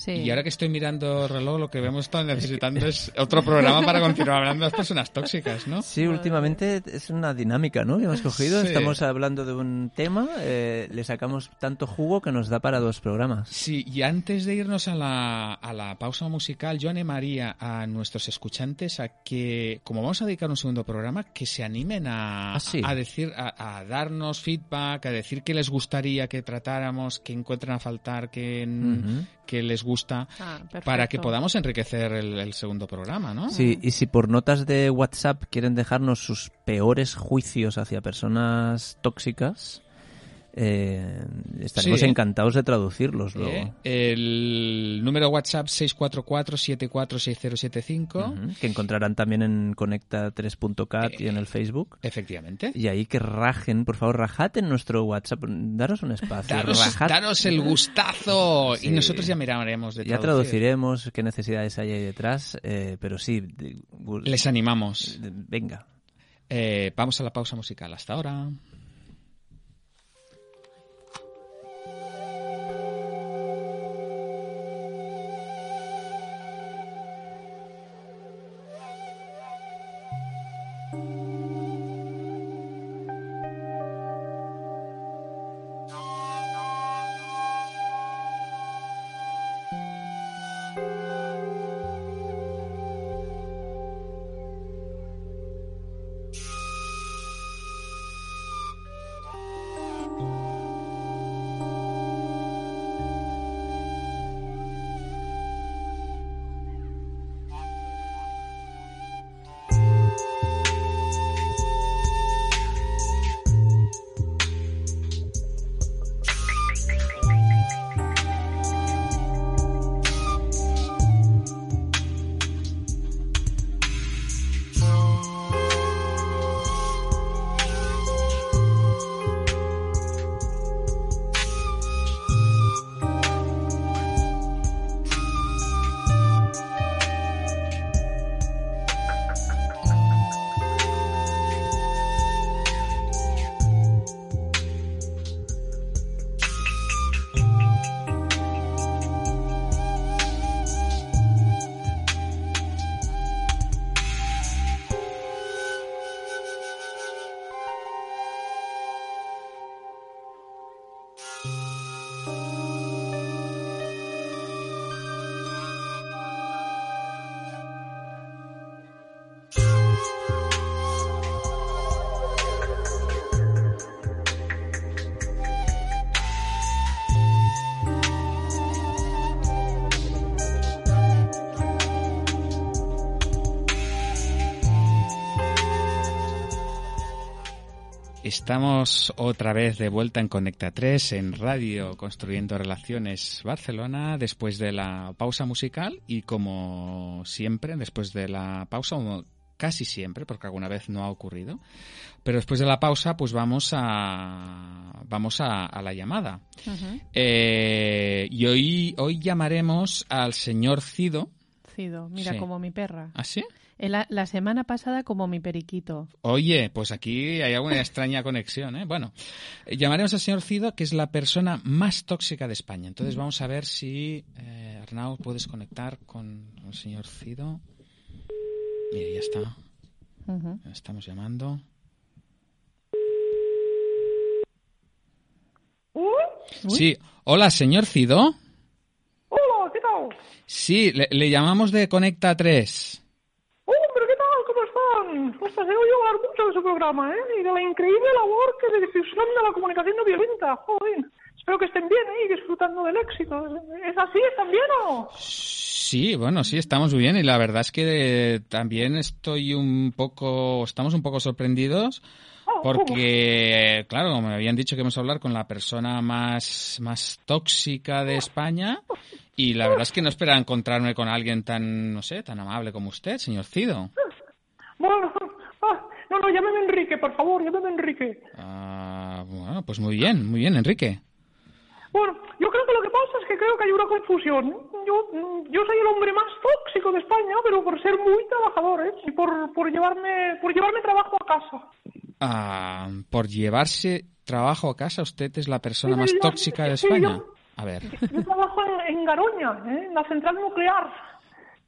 A: y ahora que estoy mirando el reloj, lo que hemos estado necesitando es otro programa para continuar hablando de las personas tóxicas, ¿no?
B: Sí, últimamente es una dinámica, ¿no? Que hemos cogido. Estamos hablando de un tema, eh, le sacamos tanto jugo que nos da para dos programas.
A: Sí, y antes de irnos a la, a la pausa musical, yo animaría a nuestros escuchantes a que, como vamos a dedicar un segundo programa, que se animen a, ah, a decir, a, darnos feedback, a decir qué les gustaría que tratáramos, que encuentren a faltar, que, que les gusta ah, para que podamos enriquecer el, segundo programa, ¿no?
B: Sí, y si por notas de WhatsApp quieren dejarnos sus peores juicios hacia personas tóxicas, eh, estaremos
A: Sí.
B: encantados de traducirlos luego.
A: Eh, El número WhatsApp 644-746075.
B: Ujú, Que encontrarán también en conecta3.cat y en
A: Eh,
B: el Facebook.
A: Efectivamente.
B: Y ahí que rajen, por favor, rajad en nuestro WhatsApp. Daros un espacio.
A: Daros, el gustazo.
B: Sí.
A: Y nosotros ya miraremos de
B: Ya
A: traducir.
B: traduciremos qué necesidades hay ahí detrás, eh, pero sí. de-
A: Les animamos.
B: de- Venga.
A: Eh, vamos a la pausa musical. Hasta ahora. Estamos otra vez de vuelta en Conecta 3 en Radio Construyendo Relaciones Barcelona después de la pausa musical y como siempre después de la pausa casi siempre porque alguna vez no ha ocurrido pero después de la pausa pues vamos a vamos a, a la llamada. Eh, y hoy hoy llamaremos al señor Cido
C: Cido, mira
A: Sí.
C: como mi perra.
A: ¿Ah, sí?
C: El- La, la semana pasada como mi periquito.
A: Oye, pues aquí hay alguna extraña conexión, ¿eh? Bueno, eh, llamaremos al señor Cido, que es la persona más tóxica de España. Entonces vamos a ver si, eh, Arnau, puedes conectar con el señor Cido. Mira, ya está. Estamos llamando.
D: ¿Uh?
A: Sí, hola, señor Cido.
D: Hola, ¿qué tal?
A: Sí, le, le llamamos de Conecta 3.
D: Hombre, ¿qué tal? ¿Cómo he oído hablar mucho de su programa, ¿eh? Y de la increíble labor que de difusión de la comunicación no violenta. Joder. Espero que estén bien, ¿eh? Y disfrutando del éxito. ¿Es así? ¿Están bien o?
A: Sí, bueno, sí, estamos bien y la verdad es que también estoy un poco, estamos un poco sorprendidos
D: Oh,
A: porque, claro, me habían dicho que íbamos a hablar con la persona más, más tóxica de España y la verdad es que no esperaba encontrarme con alguien tan, no sé, tan amable como usted, señor Cido.
D: Bueno, ah, no, no, llámeme Enrique, por favor, llámeme Enrique.
A: Ah, bueno, pues muy bien, muy bien, Enrique.
D: Bueno, yo creo que lo que pasa es que creo que hay una confusión. Yo, yo soy el hombre más tóxico de España, pero por ser muy trabajador, ¿eh? Y por, por llevarme, por llevarme trabajo a casa.
A: Ah, por llevarse trabajo a casa, usted es la persona
D: Sí,
A: más
D: yo-
A: tóxica de
D: sí,
A: España.
D: yo-
A: A ver.
D: Yo trabajo en, en Garoña, ¿eh? en la central nuclear.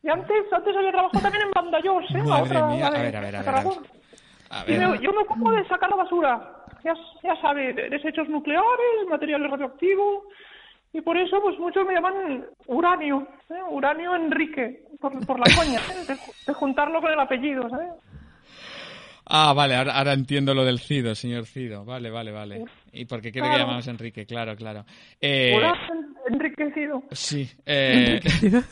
D: Y antes, antes había trabajado también en Vandellós, ¿eh? la
A: Madre
D: otra,
A: mía, a ver, a ver, a ver, a
D: Y me- yo me ocupo de sacar la basura. Ya, ya sabe, de- desechos nucleares, materiales radioactivos. Y por eso, pues muchos me llaman Uranio, ¿eh? Uranio Enrique, por, por la coña, ¿eh? de, de juntarlo con el apellido, ¿sabes?
A: Ah, vale, ahora, ahora entiendo lo del Cido, señor Cido. Vale, vale, vale. ¿Y por qué quiere que llamamos Enrique? Claro, claro. Eh,
D: Uranio enriquecido.
A: sí. eh,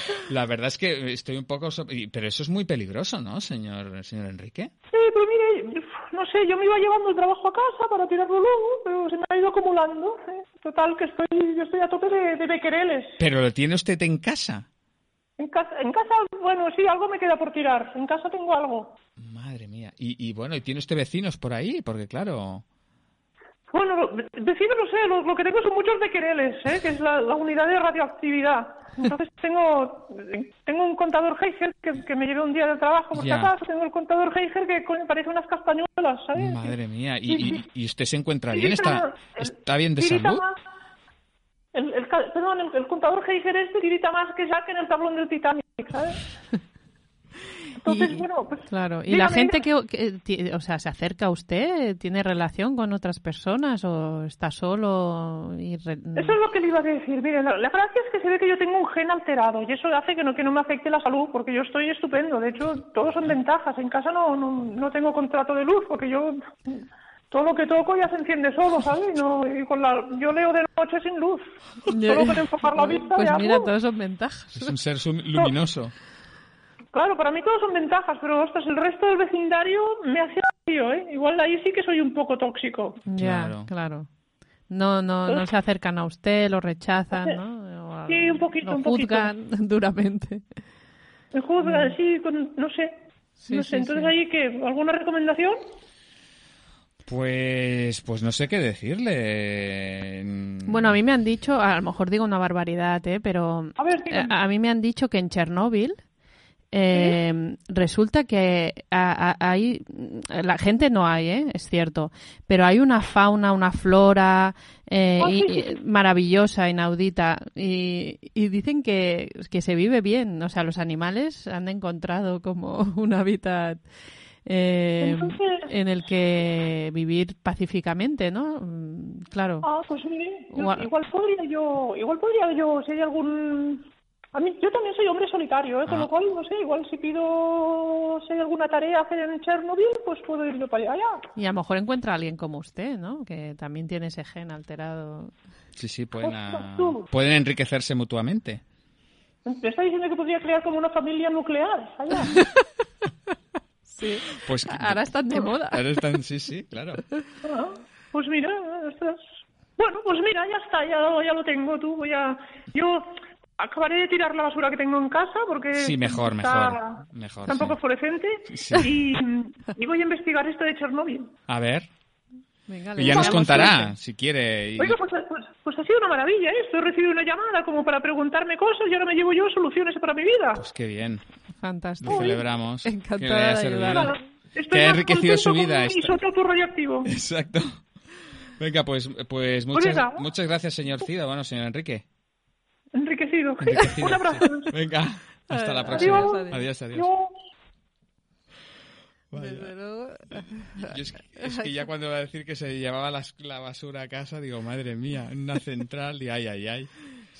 A: la verdad es que estoy un poco... so- Pero eso es muy peligroso, ¿no, señor, señor Enrique?
D: Sí, pero mire, no sé, yo me iba llevando el trabajo a casa para tirarlo luego, pero se me ha ido acumulando. ¿eh? Total, que estoy, yo estoy a tope de, de bequereles.
A: ¿Pero lo tiene usted en casa?
D: En casa, en casa, bueno, sí, algo me queda por tirar. En casa tengo algo.
A: Madre mía. Y, y bueno, ¿y tiene usted vecinos por ahí? Porque claro...
D: Bueno, vecinos no sé, lo, lo que tengo son muchos bequereles, ¿eh? que es la, la unidad de radioactividad. Entonces tengo tengo un contador Geiger que, que me llevé un día del trabajo por acaso. Tengo el contador Geiger que parece unas castañuelas, ¿sabes?
A: Madre mía. ¿Y, y, usted se encuentra bien? ¿Está, está bien de salud?
D: el, el perdón, el, el contador Geiger este tirita más que Jack en el tablón del Titanic, ¿sabes? Entonces,
C: Y-
D: bueno, pues...
C: Claro, ¿y la gente que, que o sea, se acerca a usted? ¿Tiene relación con otras personas o está solo? Y re-
D: Eso es lo que le iba a decir. Mire, la, la gracia es que se ve que yo tengo un gen alterado y eso hace que no, que no me afecte la salud porque yo estoy estupendo. De hecho, todos son ventajas. En casa no, no, no tengo contrato de luz porque yo todo lo que toco ya se enciende solo, ¿sabes? Y No, y con la, yo leo de noche sin luz. Solo con enfocar la vista
C: Pues
D: ya,
C: mira,
D: ¡uh!
C: todos son ventajas.
A: Es un ser luminoso.
D: Claro, para mí todos son ventajas, pero ostras, el resto del vecindario me hace vacío, ¿eh? Igual ahí sí que soy un poco tóxico.
C: Ya,
A: Claro.
C: claro. No, no, no se acercan a usted, lo rechazan, ¿no? O
D: Sí, un poquito,
C: lo
D: un poquito.
C: juzgan duramente.
D: Me juzgan así, con, no sé.
C: Sí,
D: no
C: sí,
D: sé, entonces
C: sí.
D: ahí que, ¿alguna recomendación?
A: Pues, pues no sé qué decirle.
C: Bueno, a mí me han dicho, a lo mejor digo una barbaridad, ¿eh? pero
D: A ver,
C: eh, a mí me han dicho que en Chernóbil eh, resulta que hay la gente no hay, ¿eh? es cierto, pero hay una fauna, una flora eh, y-
D: sí, sí,
C: y maravillosa, inaudita y, y dicen que, que se vive bien, o sea, los animales han encontrado como un hábitat. eh,
D: Entonces-
C: en el que vivir pacíficamente, ¿no? Mm, Claro.
D: Ah, pues mire, yo- igual podría yo, igual podría yo, si hay algún... A mí, yo también soy hombre solitario, ¿eh? con
A: Ah.
D: lo cual, no sé, igual si pido, si hay alguna tarea a hacer en Chernobyl, pues puedo ir yo para allá.
C: Y a lo mejor encuentra a alguien como usted, ¿no? Que también tiene ese gen alterado.
A: Sí, sí, pueden,
D: Ostras,
A: ah, pueden enriquecerse mutuamente.
D: Me está diciendo que podría crear como una familia nuclear allá.
C: Sí.
A: Pues
C: Ahora están de moda.
A: Ahora están, sí, sí, claro.
D: Ah, pues mira, ostras. Bueno, pues mira, ya está, ya, ya lo tengo, tú. Voy a... Yo acabaré de tirar la basura que tengo en casa porque...
A: Sí, mejor,
D: está-
A: mejor, mejor,
D: Está un poco
A: sí.
D: fluorescente
A: Sí.
D: y, y voy a investigar esto de Chernóbil.
A: A ver,
C: Venga,
A: y ya nos contará,
C: suerte.
A: si quiere. y-
D: Oiga, pues, pues, pues ha sido una maravilla, ¿eh? Estoy recibiendo una llamada como para preguntarme cosas y ahora me llevo yo soluciones para mi vida.
A: Pues qué bien,
C: Fantástico.
A: lo celebramos.
C: Encantada
A: que le haya
C: de ayudar.
D: Estoy
A: Que ha enriquecido su vida
D: con mi
A: esta-
D: isótopo radioactivo.
A: Exacto. Venga, pues, pues muchas,
D: venga.
A: muchas gracias, señor Cida. Bueno, señor Enrique.
D: Enriquecido.
A: Enriquecido,
D: Un abrazo.
A: sí. Venga, hasta la
C: Adiós,
A: próxima.
D: adiós.
A: Adiós, adiós. Vaya.
C: Desde luego.
A: Yo es, que, es que ya cuando va a decir que se llevaba las- la basura a casa, digo, madre mía, una central y ay, ay, ay.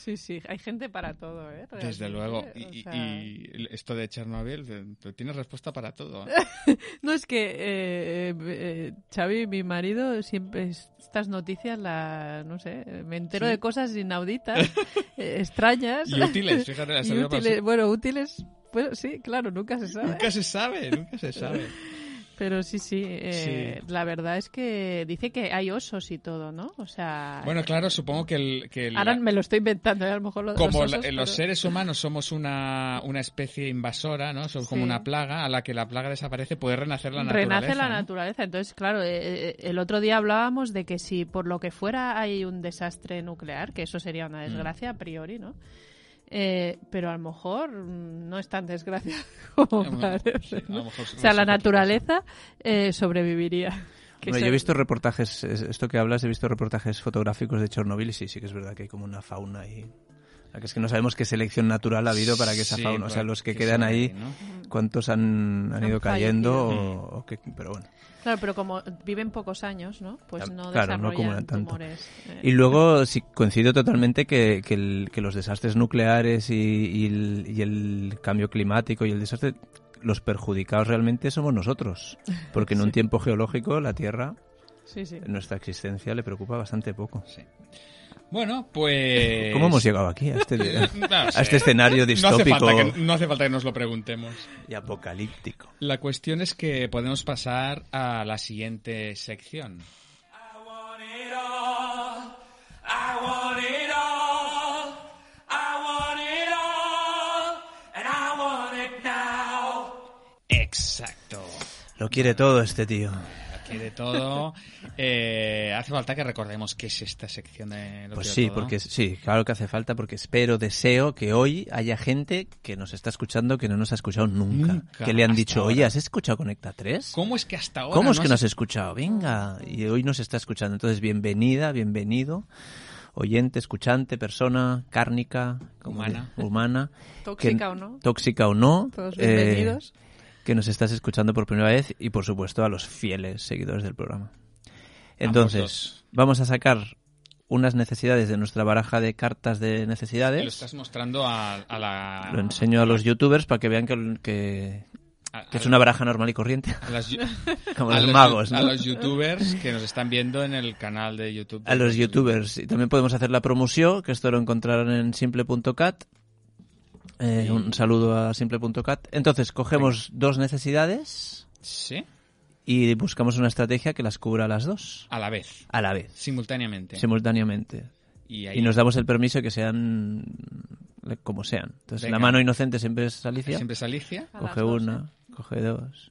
C: Sí, sí, hay gente para todo, ¿eh?
A: Desde
C: Realmente,
A: luego.
C: o
A: Y,
C: sea,
A: y esto de Chernobyl, tienes respuesta para todo. ¿eh?
C: No, es que eh, eh, Xavi, mi marido, siempre es- estas noticias, la, no sé, me entero
A: Sí.
C: de cosas inauditas, eh, extrañas.
A: Y útiles, fíjate, las
C: Y útiles, bueno, útiles, bueno, sí, claro, nunca se sabe.
A: Nunca se sabe, nunca se sabe.
C: Pero sí, sí, eh,
A: Sí.
C: la verdad es que dice que hay osos y todo, ¿no? O sea,
A: Bueno, claro, supongo que el... Que el-
C: ahora me lo estoy inventando, ¿eh? a lo mejor lo
A: como
C: los,
A: la-
C: osos,
A: los
C: pero-
A: seres humanos somos una, una especie invasora, ¿no? Somos como una plaga, a la que la plaga desaparece puede renacer la naturaleza.
C: Renace la
A: ¿no?
C: naturaleza. Entonces, claro, eh, eh, el otro día hablábamos de que si por lo que fuera hay un desastre nuclear, que eso sería
A: Mm.
C: una desgracia a priori, ¿no? Eh, pero a lo mejor mm, no es tan desgracia como
A: lo mejor,
C: parece.
A: sí, a lo
C: ¿no?
A: mejor
C: O sea, la naturaleza eh, sobreviviría. Que
B: Bueno, yo he visto reportajes, es- esto que hablas, he visto reportajes fotográficos de Chernobyl y sí, sí que es verdad que hay como una fauna ahí. Que es que no sabemos qué selección natural ha habido para que esa
A: Sí,
B: fauna, o sea,
A: pues,
B: los que
A: que
B: quedan ahí,
A: ahí, ¿no?
B: cuántos han, han ido cayendo o, o qué- pero bueno.
C: Claro, pero como viven pocos años, ¿no? Pues no
B: claro, no
C: desarrollan
B: acumulan tanto.
C: tumores. eh.
B: Y luego sí coincido totalmente que, que, el- que los desastres nucleares y, y el, y el cambio climático y el desastre, los perjudicados realmente somos nosotros. Porque en un tiempo geológico la Tierra,
C: Sí, sí.
B: nuestra existencia le preocupa bastante poco.
A: Sí. Bueno, pues...
B: ¿Cómo hemos llegado aquí a este,
A: No
B: a este escenario
A: No hace,
B: distópico
A: falta que, no hace falta que nos lo preguntemos.
B: y apocalíptico?
A: La cuestión es que podemos pasar a la siguiente sección. Exacto.
B: Lo quiere todo este tío.
A: De todo. Eh, hace falta que recordemos qué es esta sección de lo
B: Pues sí,
A: Todo.
B: porque sí, claro que hace falta, porque espero, deseo que hoy haya gente que nos está escuchando que no nos ha escuchado nunca.
A: Nunca,
B: que le han dicho,
A: ahora.
B: oye, ¿has escuchado Conecta 3?
A: ¿Cómo es que hasta ahora
B: ¿Cómo es que
A: no
B: no has escuchado? Venga, y hoy nos está escuchando. Entonces, bienvenida, bienvenido, oyente, escuchante, persona, cárnica,
A: Humana.
C: Tóxica
B: que-
C: o no.
B: Tóxica o no.
C: Todos
B: eh,
C: bienvenidos.
B: Que nos estás escuchando por primera vez y, por supuesto, a los fieles seguidores del programa. Entonces, vamos a sacar unas necesidades de nuestra baraja de cartas de necesidades.
A: Lo estás mostrando a, a la...
B: Lo enseño a los youtubers para que vean que, que,
A: a-
B: que es una baraja normal y corriente.
A: a las
B: Como los
A: los
B: magos, ¿no?
A: A los youtubers que nos están viendo en el canal de YouTube.
B: A los youtubers. Y también podemos hacer la promoción, que esto lo encontrarán en simple.cat. Eh, Un saludo a simple.cat. Entonces, cogemos dos necesidades
A: Sí,
B: y buscamos una estrategia que las cubra a las dos.
A: a la vez,
B: A la vez,
A: simultáneamente.
B: simultáneamente.
A: y, ahí
B: Y nos damos el permiso de que sean como sean. Entonces,
A: Venga.
B: la mano inocente siempre es Alicia.
A: siempre es Alicia.
B: Coge
C: dos,
B: una, coge dos.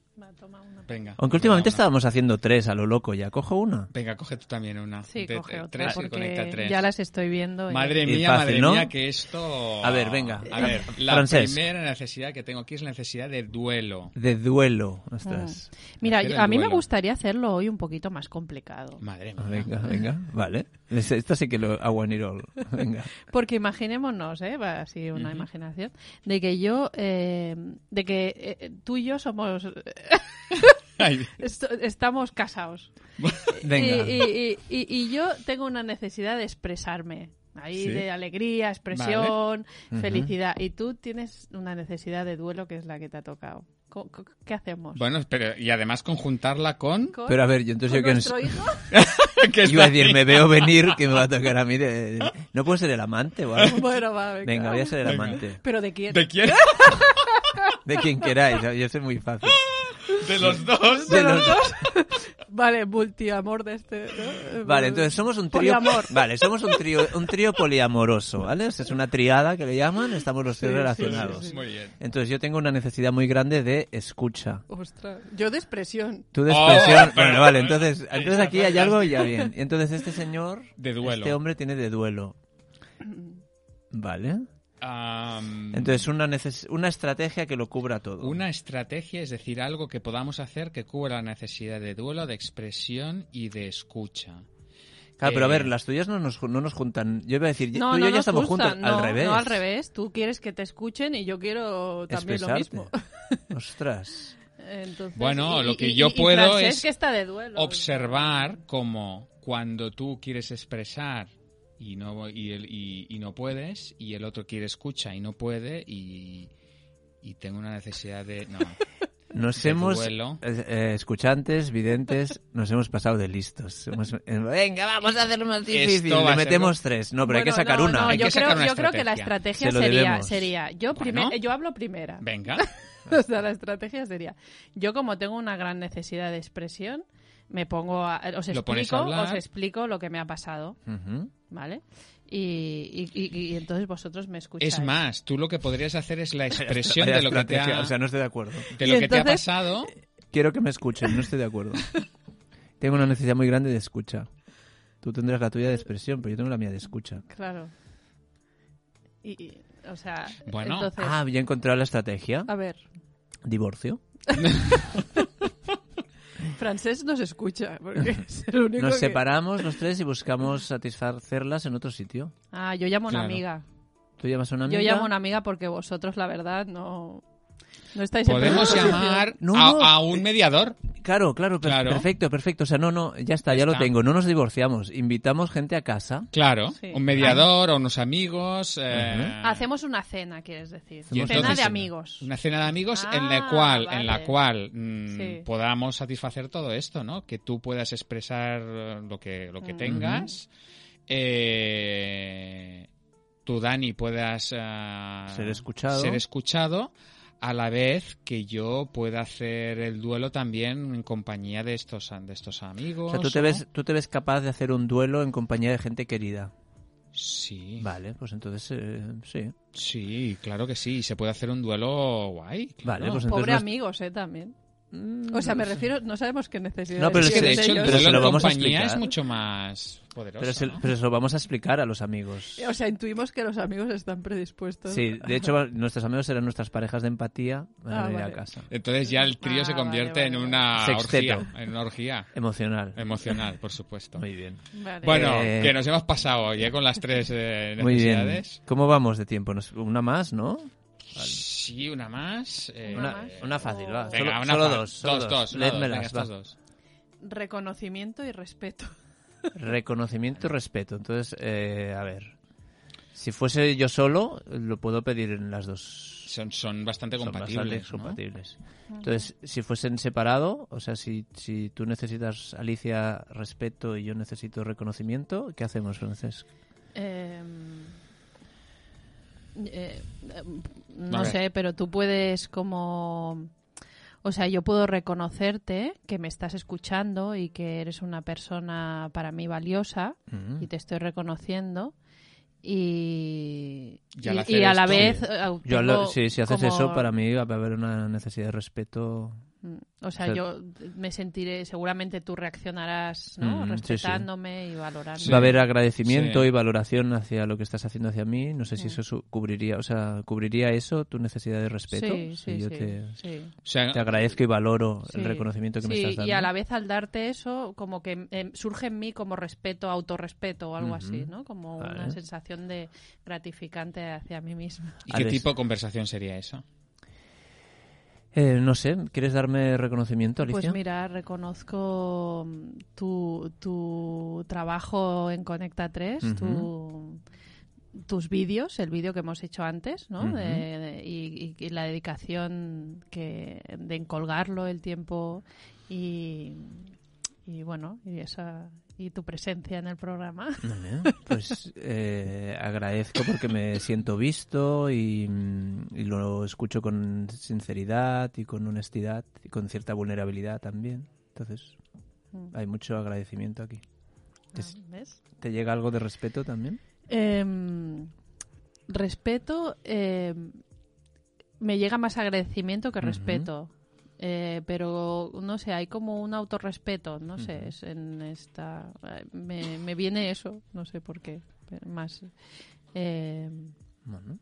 C: Va, toma una.
A: Venga.
B: Aunque últimamente
A: una.
B: estábamos haciendo tres a lo loco ya. Cojo una.
A: Venga, coge tú también una.
C: Sí,
A: De-
C: coge otra,
A: tres y conecta
C: porque
A: tres.
C: ya las estoy viendo. y-
A: Madre
B: Y
A: mía,
B: fácil,
A: madre
B: ¿no?
A: mía, que esto...
B: A ver, venga.
A: A ver, la
B: Francés.
A: primera necesidad que tengo aquí es la necesidad de duelo.
B: De duelo. Ostras.
C: Mira, a mí me gustaría hacerlo hoy un poquito más complicado.
A: Madre mía.
B: Venga, venga. Vale. Esto sí que lo hago en Irol. Venga.
C: Porque imaginémonos, ¿eh? Va así una imaginación, de que yo, eh, de que eh, tú y yo somos, est- estamos casados.
B: Venga.
C: Y, y- y- y yo tengo una necesidad de expresarme. Ahí
A: Sí.
C: de alegría, expresión, felicidad. Y tú tienes una necesidad de duelo que es la que te ha tocado. ¿Qué hacemos?
A: Bueno, pero y además conjuntarla con...
C: ¿Con-
B: Pero a ver, yo entonces
C: con
B: yo que
C: nuestro hijo?
A: que
B: Iba a decir, me veo venir que me va a tocar a mí de... ¿No puedo ser el amante o algo?
C: Bueno, va, venga.
B: Venga, voy a ser el
A: Venga.
B: amante.
C: ¿Pero de quién?
A: ¿De quién?
B: De quien queráis, yo soy muy fácil.
A: De los dos.
B: De los dos.
C: Vale, multiamor de este. ¿no?
B: Vale, entonces somos un trío.
C: Poliamor.
B: Vale, somos un trío, un trío poliamoroso, ¿vale? Es una triada que le llaman, estamos los tres
C: Sí,
B: relacionados.
C: sí, sí.
A: Muy bien.
B: Entonces yo tengo una necesidad muy grande de escucha.
C: Ostras, yo de expresión.
B: Tú de
A: Oh,
B: expresión.
A: pero-
B: bueno, vale, entonces, entonces aquí hay algo ya bien. Y entonces este señor,
A: De duelo.
B: este hombre tiene de duelo. Vale. Entonces una neces- una estrategia que lo cubra todo.
A: Una estrategia, es decir, algo que podamos hacer que cubra la necesidad de duelo, de expresión y de escucha.
B: Claro, pero a
A: Eh,
B: ver, las tuyas no nos, no nos juntan. Yo iba a decir,
C: No,
B: tú y
C: no
B: yo ya estamos juntos.
C: no,
B: al revés.
C: No, al revés. Tú quieres que te escuchen y yo quiero también lo
B: Expresarte.
C: mismo.
B: Ostras.
C: Entonces,
A: Bueno,
C: y-
A: lo que
C: y-
A: yo
C: y-
A: puedo es
C: que está de duelo.
A: Observar como cuando tú quieres expresar y no, y, el- y- y no puedes, y el otro quiere escucha y no puede, y, y tengo una necesidad de... No,
B: Nos
A: De
B: hemos,
A: duelo.
B: eh, eh, escuchantes, videntes, nos hemos pasado de listos. Hemos- eh, venga, vamos a hacerlo más difícil. Le
A: ser
B: metemos tres. No, pero hay que sacar
C: no,
B: una.
C: no,
A: Hay
C: yo,
A: que sacar
C: creo,
A: una
C: yo creo que la
A: estrategia.
B: Se
C: sería, sería yo,
A: Bueno.
C: primer- yo hablo primera.
A: venga.
C: O sea, la estrategia sería, yo como tengo una gran necesidad de expresión, me pongo a, os explico, os explico lo que me ha pasado,
B: Ujú.
C: ¿Vale? Y, y- y- y entonces vosotros me escucháis.
A: Es más, tú lo que podrías hacer es la expresión de lo que te ha,
B: O sea, no estoy de acuerdo.
A: de lo
C: Y
A: que te ha pasado.
B: Quiero que me escuchen, no estoy de acuerdo. Tengo una necesidad muy grande de escucha. Tú tendrás la tuya de expresión, pero yo tengo la mía de escucha.
C: Claro. Y, y, o sea,
A: Bueno.
C: entonces,
B: Ah, ya he encontrado la estrategia.
C: a ver,
B: Divorcio.
C: francés nos escucha, porque es el único
B: Nos
C: que-
B: separamos los tres y buscamos satisfacerlas en otro sitio.
C: Ah, yo llamo a una
A: Claro.
C: amiga.
B: ¿Tú llamas a una amiga?
C: Yo llamo a una amiga porque vosotros, la verdad, no, no estáis en
A: Podemos llamar
B: No,
A: a,
B: no.
A: a un mediador.
B: Claro, claro, per-
A: Claro.
B: perfecto, perfecto. O sea, no, no, ya está, ya lo tengo. No nos divorciamos. Invitamos gente a casa.
A: Claro,
C: Sí.
A: un mediador o unos amigos. eh,
C: Hacemos una cena, quieres decir.
A: y
C: cena
A: entonces,
C: de amigos.
A: Una cena de amigos en
C: Ah,
A: la cual, en la cual mm,
C: Sí.
A: podamos satisfacer todo esto, ¿no? Que tú puedas expresar eh, lo que, lo que tengas eh, tú, Dani, puedas eh,
B: Ser escuchado.
A: ser escuchado, a la vez que yo pueda hacer el duelo también en compañía de estos, de estos amigos.
B: O sea, tú te, ves, tú te ves capaz de hacer un duelo en compañía de gente querida.
A: Sí,
B: Vale, pues entonces eh, sí.
A: sí, claro que sí. Se puede hacer un duelo guay.
B: Vale, pues
C: Pobre
B: entonces...
C: amigos, ¿eh? También. O sea, me refiero, no sabemos qué necesidades
B: No, pero
A: Es que de hecho.
B: Pero se lo
A: en
B: vamos a
A: compañía es
B: explicar.
A: mucho más poderoso.
B: Pero, se,
A: ¿no?
B: pero se lo vamos a explicar a los amigos.
C: O sea, intuimos que los amigos están predispuestos.
B: Sí, de hecho nuestros amigos serán nuestras parejas de empatía van a
C: Ah,
B: venir
C: vale.
B: a casa.
A: Entonces ya el trío
C: Ah,
A: se
C: vale,
A: convierte
C: vale,
A: en
C: vale.
A: una
B: Sexteto.
A: orgía, en una orgía
B: Emocional.
A: emocional, por supuesto.
B: Muy bien.
C: Vale.
A: Bueno,
B: Eh,
A: que nos hemos pasado hoy ¿eh? con las tres eh,
B: Muy bien.
A: necesidades.
B: ¿Cómo vamos de tiempo? Una más, ¿no?
A: Sí, una más. eh,
C: Una más.
B: una fácil, va.
A: Venga,
B: solo
A: una
B: solo
A: fa-
B: dos. Solo
A: dos, dos, dos, venga, dos.
C: Reconocimiento y respeto.
B: Reconocimiento y respeto. Entonces, eh, a ver. Si fuese yo solo, lo puedo pedir en las dos.
A: Son, son bastante
B: Son
A: compatibles.
B: bastante
A: ¿no?
B: compatibles. Entonces, si fuesen separado, o sea, si, si tú necesitas, Alicia, respeto y yo necesito reconocimiento, ¿qué hacemos, Francesc?
C: Eh, eh, no sé, pero tú puedes como... O sea, yo puedo reconocerte que me estás escuchando y que eres una persona para mí valiosa
B: Mm.
C: y te estoy reconociendo y,
A: Y
C: a la vez
B: Yo, lo- sí, si haces eso, para mí va a haber una necesidad de respeto.
C: Mm, O sea,
B: O sea,
C: yo me sentiré, seguramente tú reaccionarás, ¿no?
B: Mm, sí, sí.
C: Respetándome y valorando.
A: Sí.
B: Va a haber agradecimiento
A: Sí.
B: y valoración hacia lo que estás haciendo hacia mí. No sé si
C: Mm.
B: eso su- cubriría, o sea, cubriría eso tu necesidad de respeto.
C: Sí,
B: Si
C: sí,
B: yo
C: sí,
B: te,
C: sí.
A: O sea,
B: te agradezco y valoro el
C: Sí.
B: reconocimiento que me
C: Sí,
B: estás dando.
C: y a la vez al darte eso, como que em, surge en mí como respeto, autorrespeto o algo así,
B: Ujú.
C: ¿no? Como
B: Vale.
C: una sensación de gratificante hacia mí misma.
A: ¿y qué tipo de conversación sería eso?
B: Eh, no sé, ¿quieres darme reconocimiento, Alicia?
C: Pues mira, reconozco mm, tu, tu trabajo en Conecta 3, tu- tus vídeos, el vídeo que hemos hecho antes, ¿no? De- y- y la dedicación que, de encolgarlo, el tiempo y, y bueno, y esa y tu presencia en el programa.
B: Pues eh, agradezco porque me siento visto y, mm, y lo escucho con sinceridad y con honestidad y con cierta vulnerabilidad también. Entonces,
C: Mm.
B: hay mucho agradecimiento aquí.
C: ¿Ves?
B: ¿Te llega algo de respeto también?
C: Em, respeto, em, me llega más agradecimiento que respeto. Eh, pero no sé, hay como un autorrespeto, no sé, es en esta eh, me, me viene eso, no sé por qué, más eh,
B: Bueno,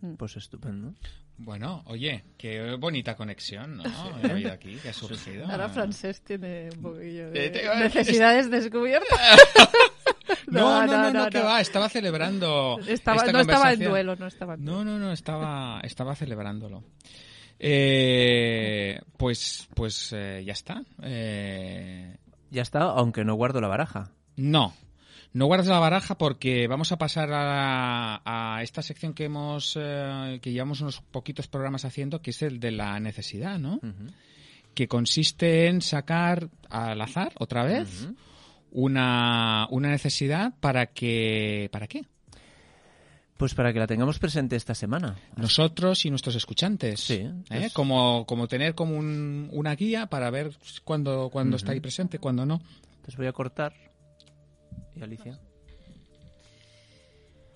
C: Mm.
B: pues estupendo.
A: Bueno, oye, qué bonita conexión, ¿no? He oído aquí, que ha surgido.
C: ahora Francés tiene un poquillo
A: Eh,
C: de
A: te-
C: necesidades descubiertas.
A: No, no, no, no, que va, estaba celebrando.
C: Estaba,
A: esta
C: no estaba en duelo, no estaba en duelo.
A: No, no, no, estaba, estaba celebrándolo. Eh, pues, pues eh, ya está. Eh,
B: Ya está, aunque no guardo la baraja.
A: no, no guardes la baraja porque vamos a pasar a, a esta sección que hemos, eh, que llevamos unos poquitos programas haciendo, que es el de la necesidad, ¿no? Que consiste en sacar al azar otra vez una, una necesidad para que, ¿para qué?
B: Pues para que la tengamos presente esta semana.
A: Nosotros y nuestros escuchantes.
B: Sí,
A: ¿eh?
B: pues-
A: Como, como tener como un- una guía para ver cuándo, cuándo está ahí presente, cuándo no.
B: Entonces voy a cortar. ¿Y Alicia?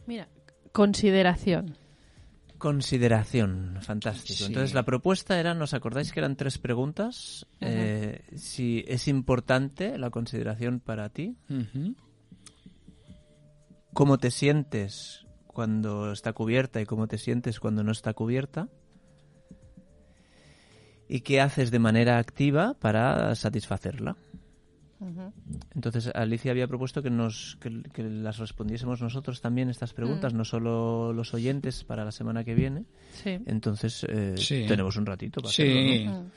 C: Mira, consideración.
B: Consideración, fantástico.
A: Sí.
B: Entonces la propuesta era, ¿nos acordáis que eran tres preguntas? Eh, si es importante la consideración para ti,
A: Ujú.
B: cómo te sientes cuando está cubierta y cómo te sientes cuando no está cubierta, y qué haces de manera activa para satisfacerla. Entonces Alicia había propuesto que nos que, que las respondiésemos nosotros también estas preguntas,
C: Mm.
B: no solo los oyentes para la semana que viene.
C: Sí.
B: Entonces eh,
A: Sí.
B: tenemos un ratito para
A: Sí.
B: hacerlo, ¿no?
C: Mm.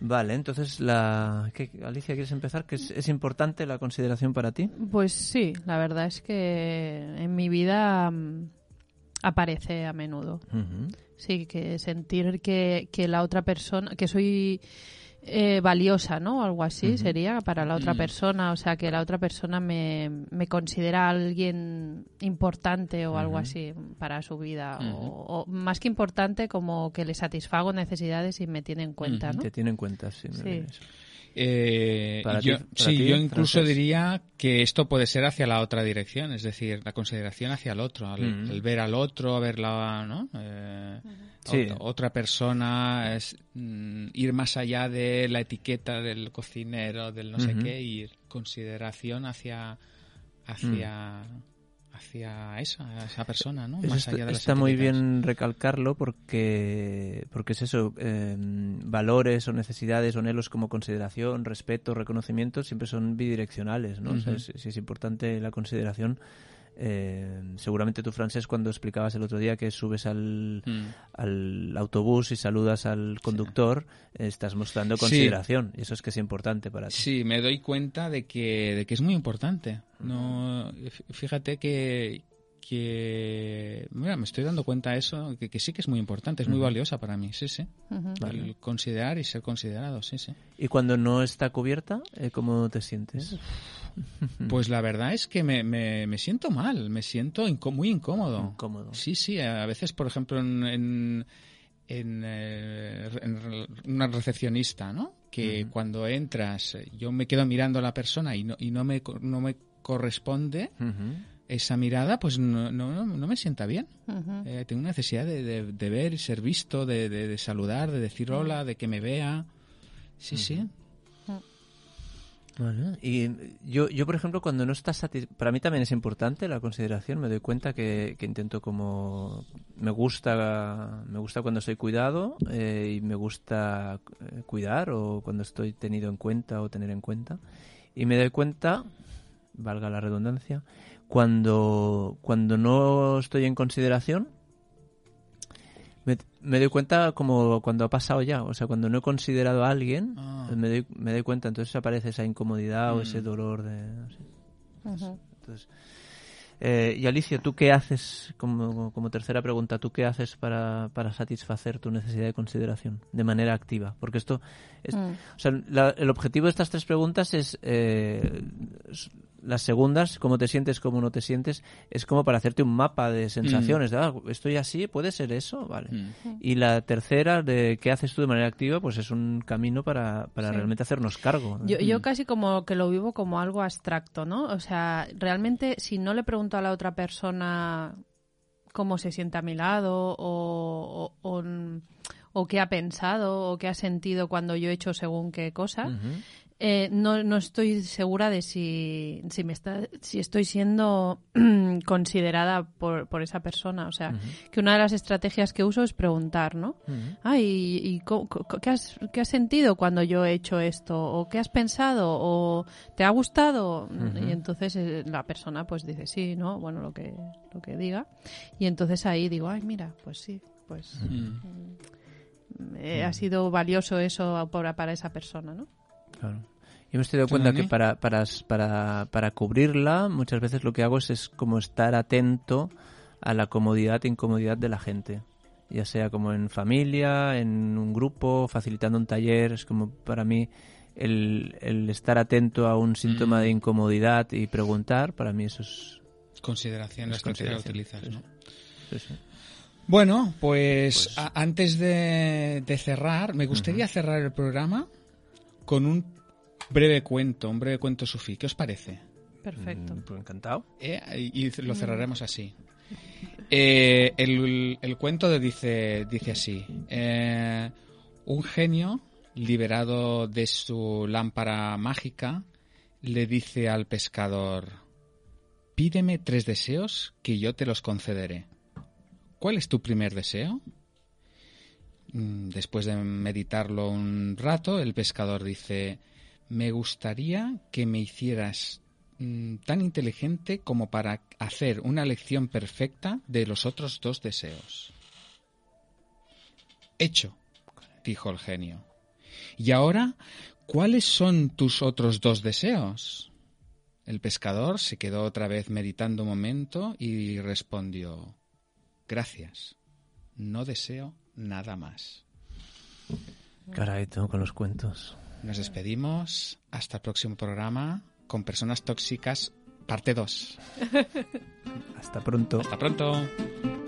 B: Vale, entonces la ¿qué- Alicia quieres empezar, que es, es importante la consideración para ti.
C: Pues sí, la verdad es que en mi vida mm, aparece a menudo. Sí, que sentir que, que la otra persona, que soy eh, valiosa, ¿no? Algo así sería para la otra persona, o sea, que la otra persona me, me considera alguien importante o algo así para su vida, o, o más que importante, como que le satisfago necesidades y me tiene en cuenta, ¿no?
B: Te tiene en cuenta, sí. me
C: Sí.
A: Eh,
B: Para
A: yo,
B: para
A: sí, yo incluso
B: Francés.
A: diría que esto puede ser hacia la otra dirección, es decir, la consideración hacia el otro, al-
B: Mm.
A: el ver al otro, a ver la, ¿no? Eh,
B: Sí.
A: otra persona, es mm, ir más allá de la etiqueta del cocinero, del no sé qué, ir consideración hacia hacia hacia esa, esa persona, ¿no? Más allá de las
B: está muy bien recalcarlo porque, porque es eso, eh, valores o necesidades o anhelos como consideración, respeto, reconocimiento siempre son bidireccionales, ¿no? O sea, si es importante la consideración, eh, seguramente tú, Francés, cuando explicabas el otro día que subes al,
A: Mm.
B: al autobús y saludas al conductor, estás mostrando
A: Sí.
B: consideración y eso es que es importante para ti.
A: Sí, me doy cuenta de que, de que es muy importante. No, fíjate que, que mira, me estoy dando cuenta de eso, que, que sí que es muy importante, es muy valiosa para mí, sí, sí. El considerar y ser considerado, sí, sí.
B: Y cuando no está cubierta, eh, ¿cómo te sientes?
A: Pues la verdad es que me, me, me siento mal, me siento muy incómodo.
B: Incómodo.
A: Sí, sí, a veces, por ejemplo, en, en, en, eh, en una recepcionista, ¿no? Que cuando entras, eh, yo me quedo mirando a la persona y no, y no, me, co- no me corresponde
B: Ujú.
A: Esa mirada, pues no, no, no me sienta bien.
C: Ujú.
A: Eh, tengo necesidad de, de, de ver y ser visto, de, de, de saludar, de decir hola, de que me vea. Sí, sí.
B: Y yo, yo, por ejemplo, cuando no estás satisfecho, para mí también es importante la consideración, me doy cuenta que, que intento como, me gusta, me gusta cuando soy cuidado eh, y me gusta eh, cuidar o cuando estoy tenido en cuenta o tener en cuenta. Y me doy cuenta, valga la redundancia, cuando, cuando no estoy en consideración, me, me doy cuenta como cuando ha pasado ya, o sea, cuando no he considerado a alguien,
A: Ah.
B: me, doy, me doy cuenta, entonces aparece esa incomodidad o
A: Mm.
B: ese dolor de... no sé. Entonces, eh, y Alicia, ¿tú qué haces, como, como tercera pregunta, ¿tú qué haces para, para satisfacer tu necesidad de consideración de manera activa? Porque esto, es,
C: Mm.
B: o sea, la- el objetivo de estas tres preguntas es, eh, las segundas, cómo te sientes, cómo no te sientes, es como para hacerte un mapa de sensaciones, de, ah, estoy así, puede ser eso, vale.
A: Mm.
B: Y la tercera, de qué haces tú de manera activa, pues es un camino para, para
C: Sí.
B: realmente hacernos cargo.
C: Yo, yo casi como que lo vivo como algo abstracto, ¿no? O sea, realmente si no le pregunto a la otra persona cómo se siente a mi lado o, o, o, o qué ha pensado o qué ha sentido cuando yo he hecho según qué cosa. Eh, no, no estoy segura de si, si, me está, si estoy siendo considerada por, por esa persona. O sea, que una de las estrategias que uso es preguntar, ¿no? Ah, ¿y, y qué, has, qué has sentido cuando yo he hecho esto? ¿O qué has pensado? ¿O te ha gustado? Y entonces eh, la persona pues dice sí, ¿no? Bueno, lo que, lo que diga. Y entonces ahí digo, ay, mira, pues sí, pues
A: Mm.
C: eh, ha sido valioso eso para, para esa persona, ¿no?
B: Claro. Yo me estoy dando
A: ¿Tú,
B: cuenta que para, para, para, para cubrirla muchas veces lo que hago es, es como estar atento a la comodidad e incomodidad de la gente. Ya sea como en familia, en un grupo, facilitando un taller. Es como para mí el, el estar atento a un síntoma
A: Mm.
B: de incomodidad y preguntar, para mí eso es...
A: Consideración,
B: Es
A: es consideración
B: consideración,
A: utilizas,
B: sí,
A: ¿no?
B: sí, sí.
A: Bueno, pues, a- antes de, de cerrar, me gustaría cerrar el programa con un breve cuento, un breve cuento sufí. ¿Qué os parece?
C: Perfecto.
B: Mm, Pues encantado.
A: Eh, y lo cerraremos así. Eh, el, el cuento de- dice, dice así. eh, un genio, liberado de su lámpara mágica, le dice al pescador, pídeme tres deseos que yo te los concederé. ¿Cuál es tu primer deseo? Mm, Después de meditarlo un rato, el pescador dice, me gustaría que me hicieras mm, tan inteligente como para hacer una lección perfecta de los otros dos deseos. Hecho, dijo el genio. Y ahora, ¿cuáles son tus otros dos deseos? El pescador se quedó otra vez meditando un momento y respondió, Gracias, no deseo nada más.
B: Caray, tú con los cuentos.
A: Nos despedimos. Hasta el próximo programa con personas tóxicas, parte 2.
B: Hasta pronto.
A: Hasta pronto.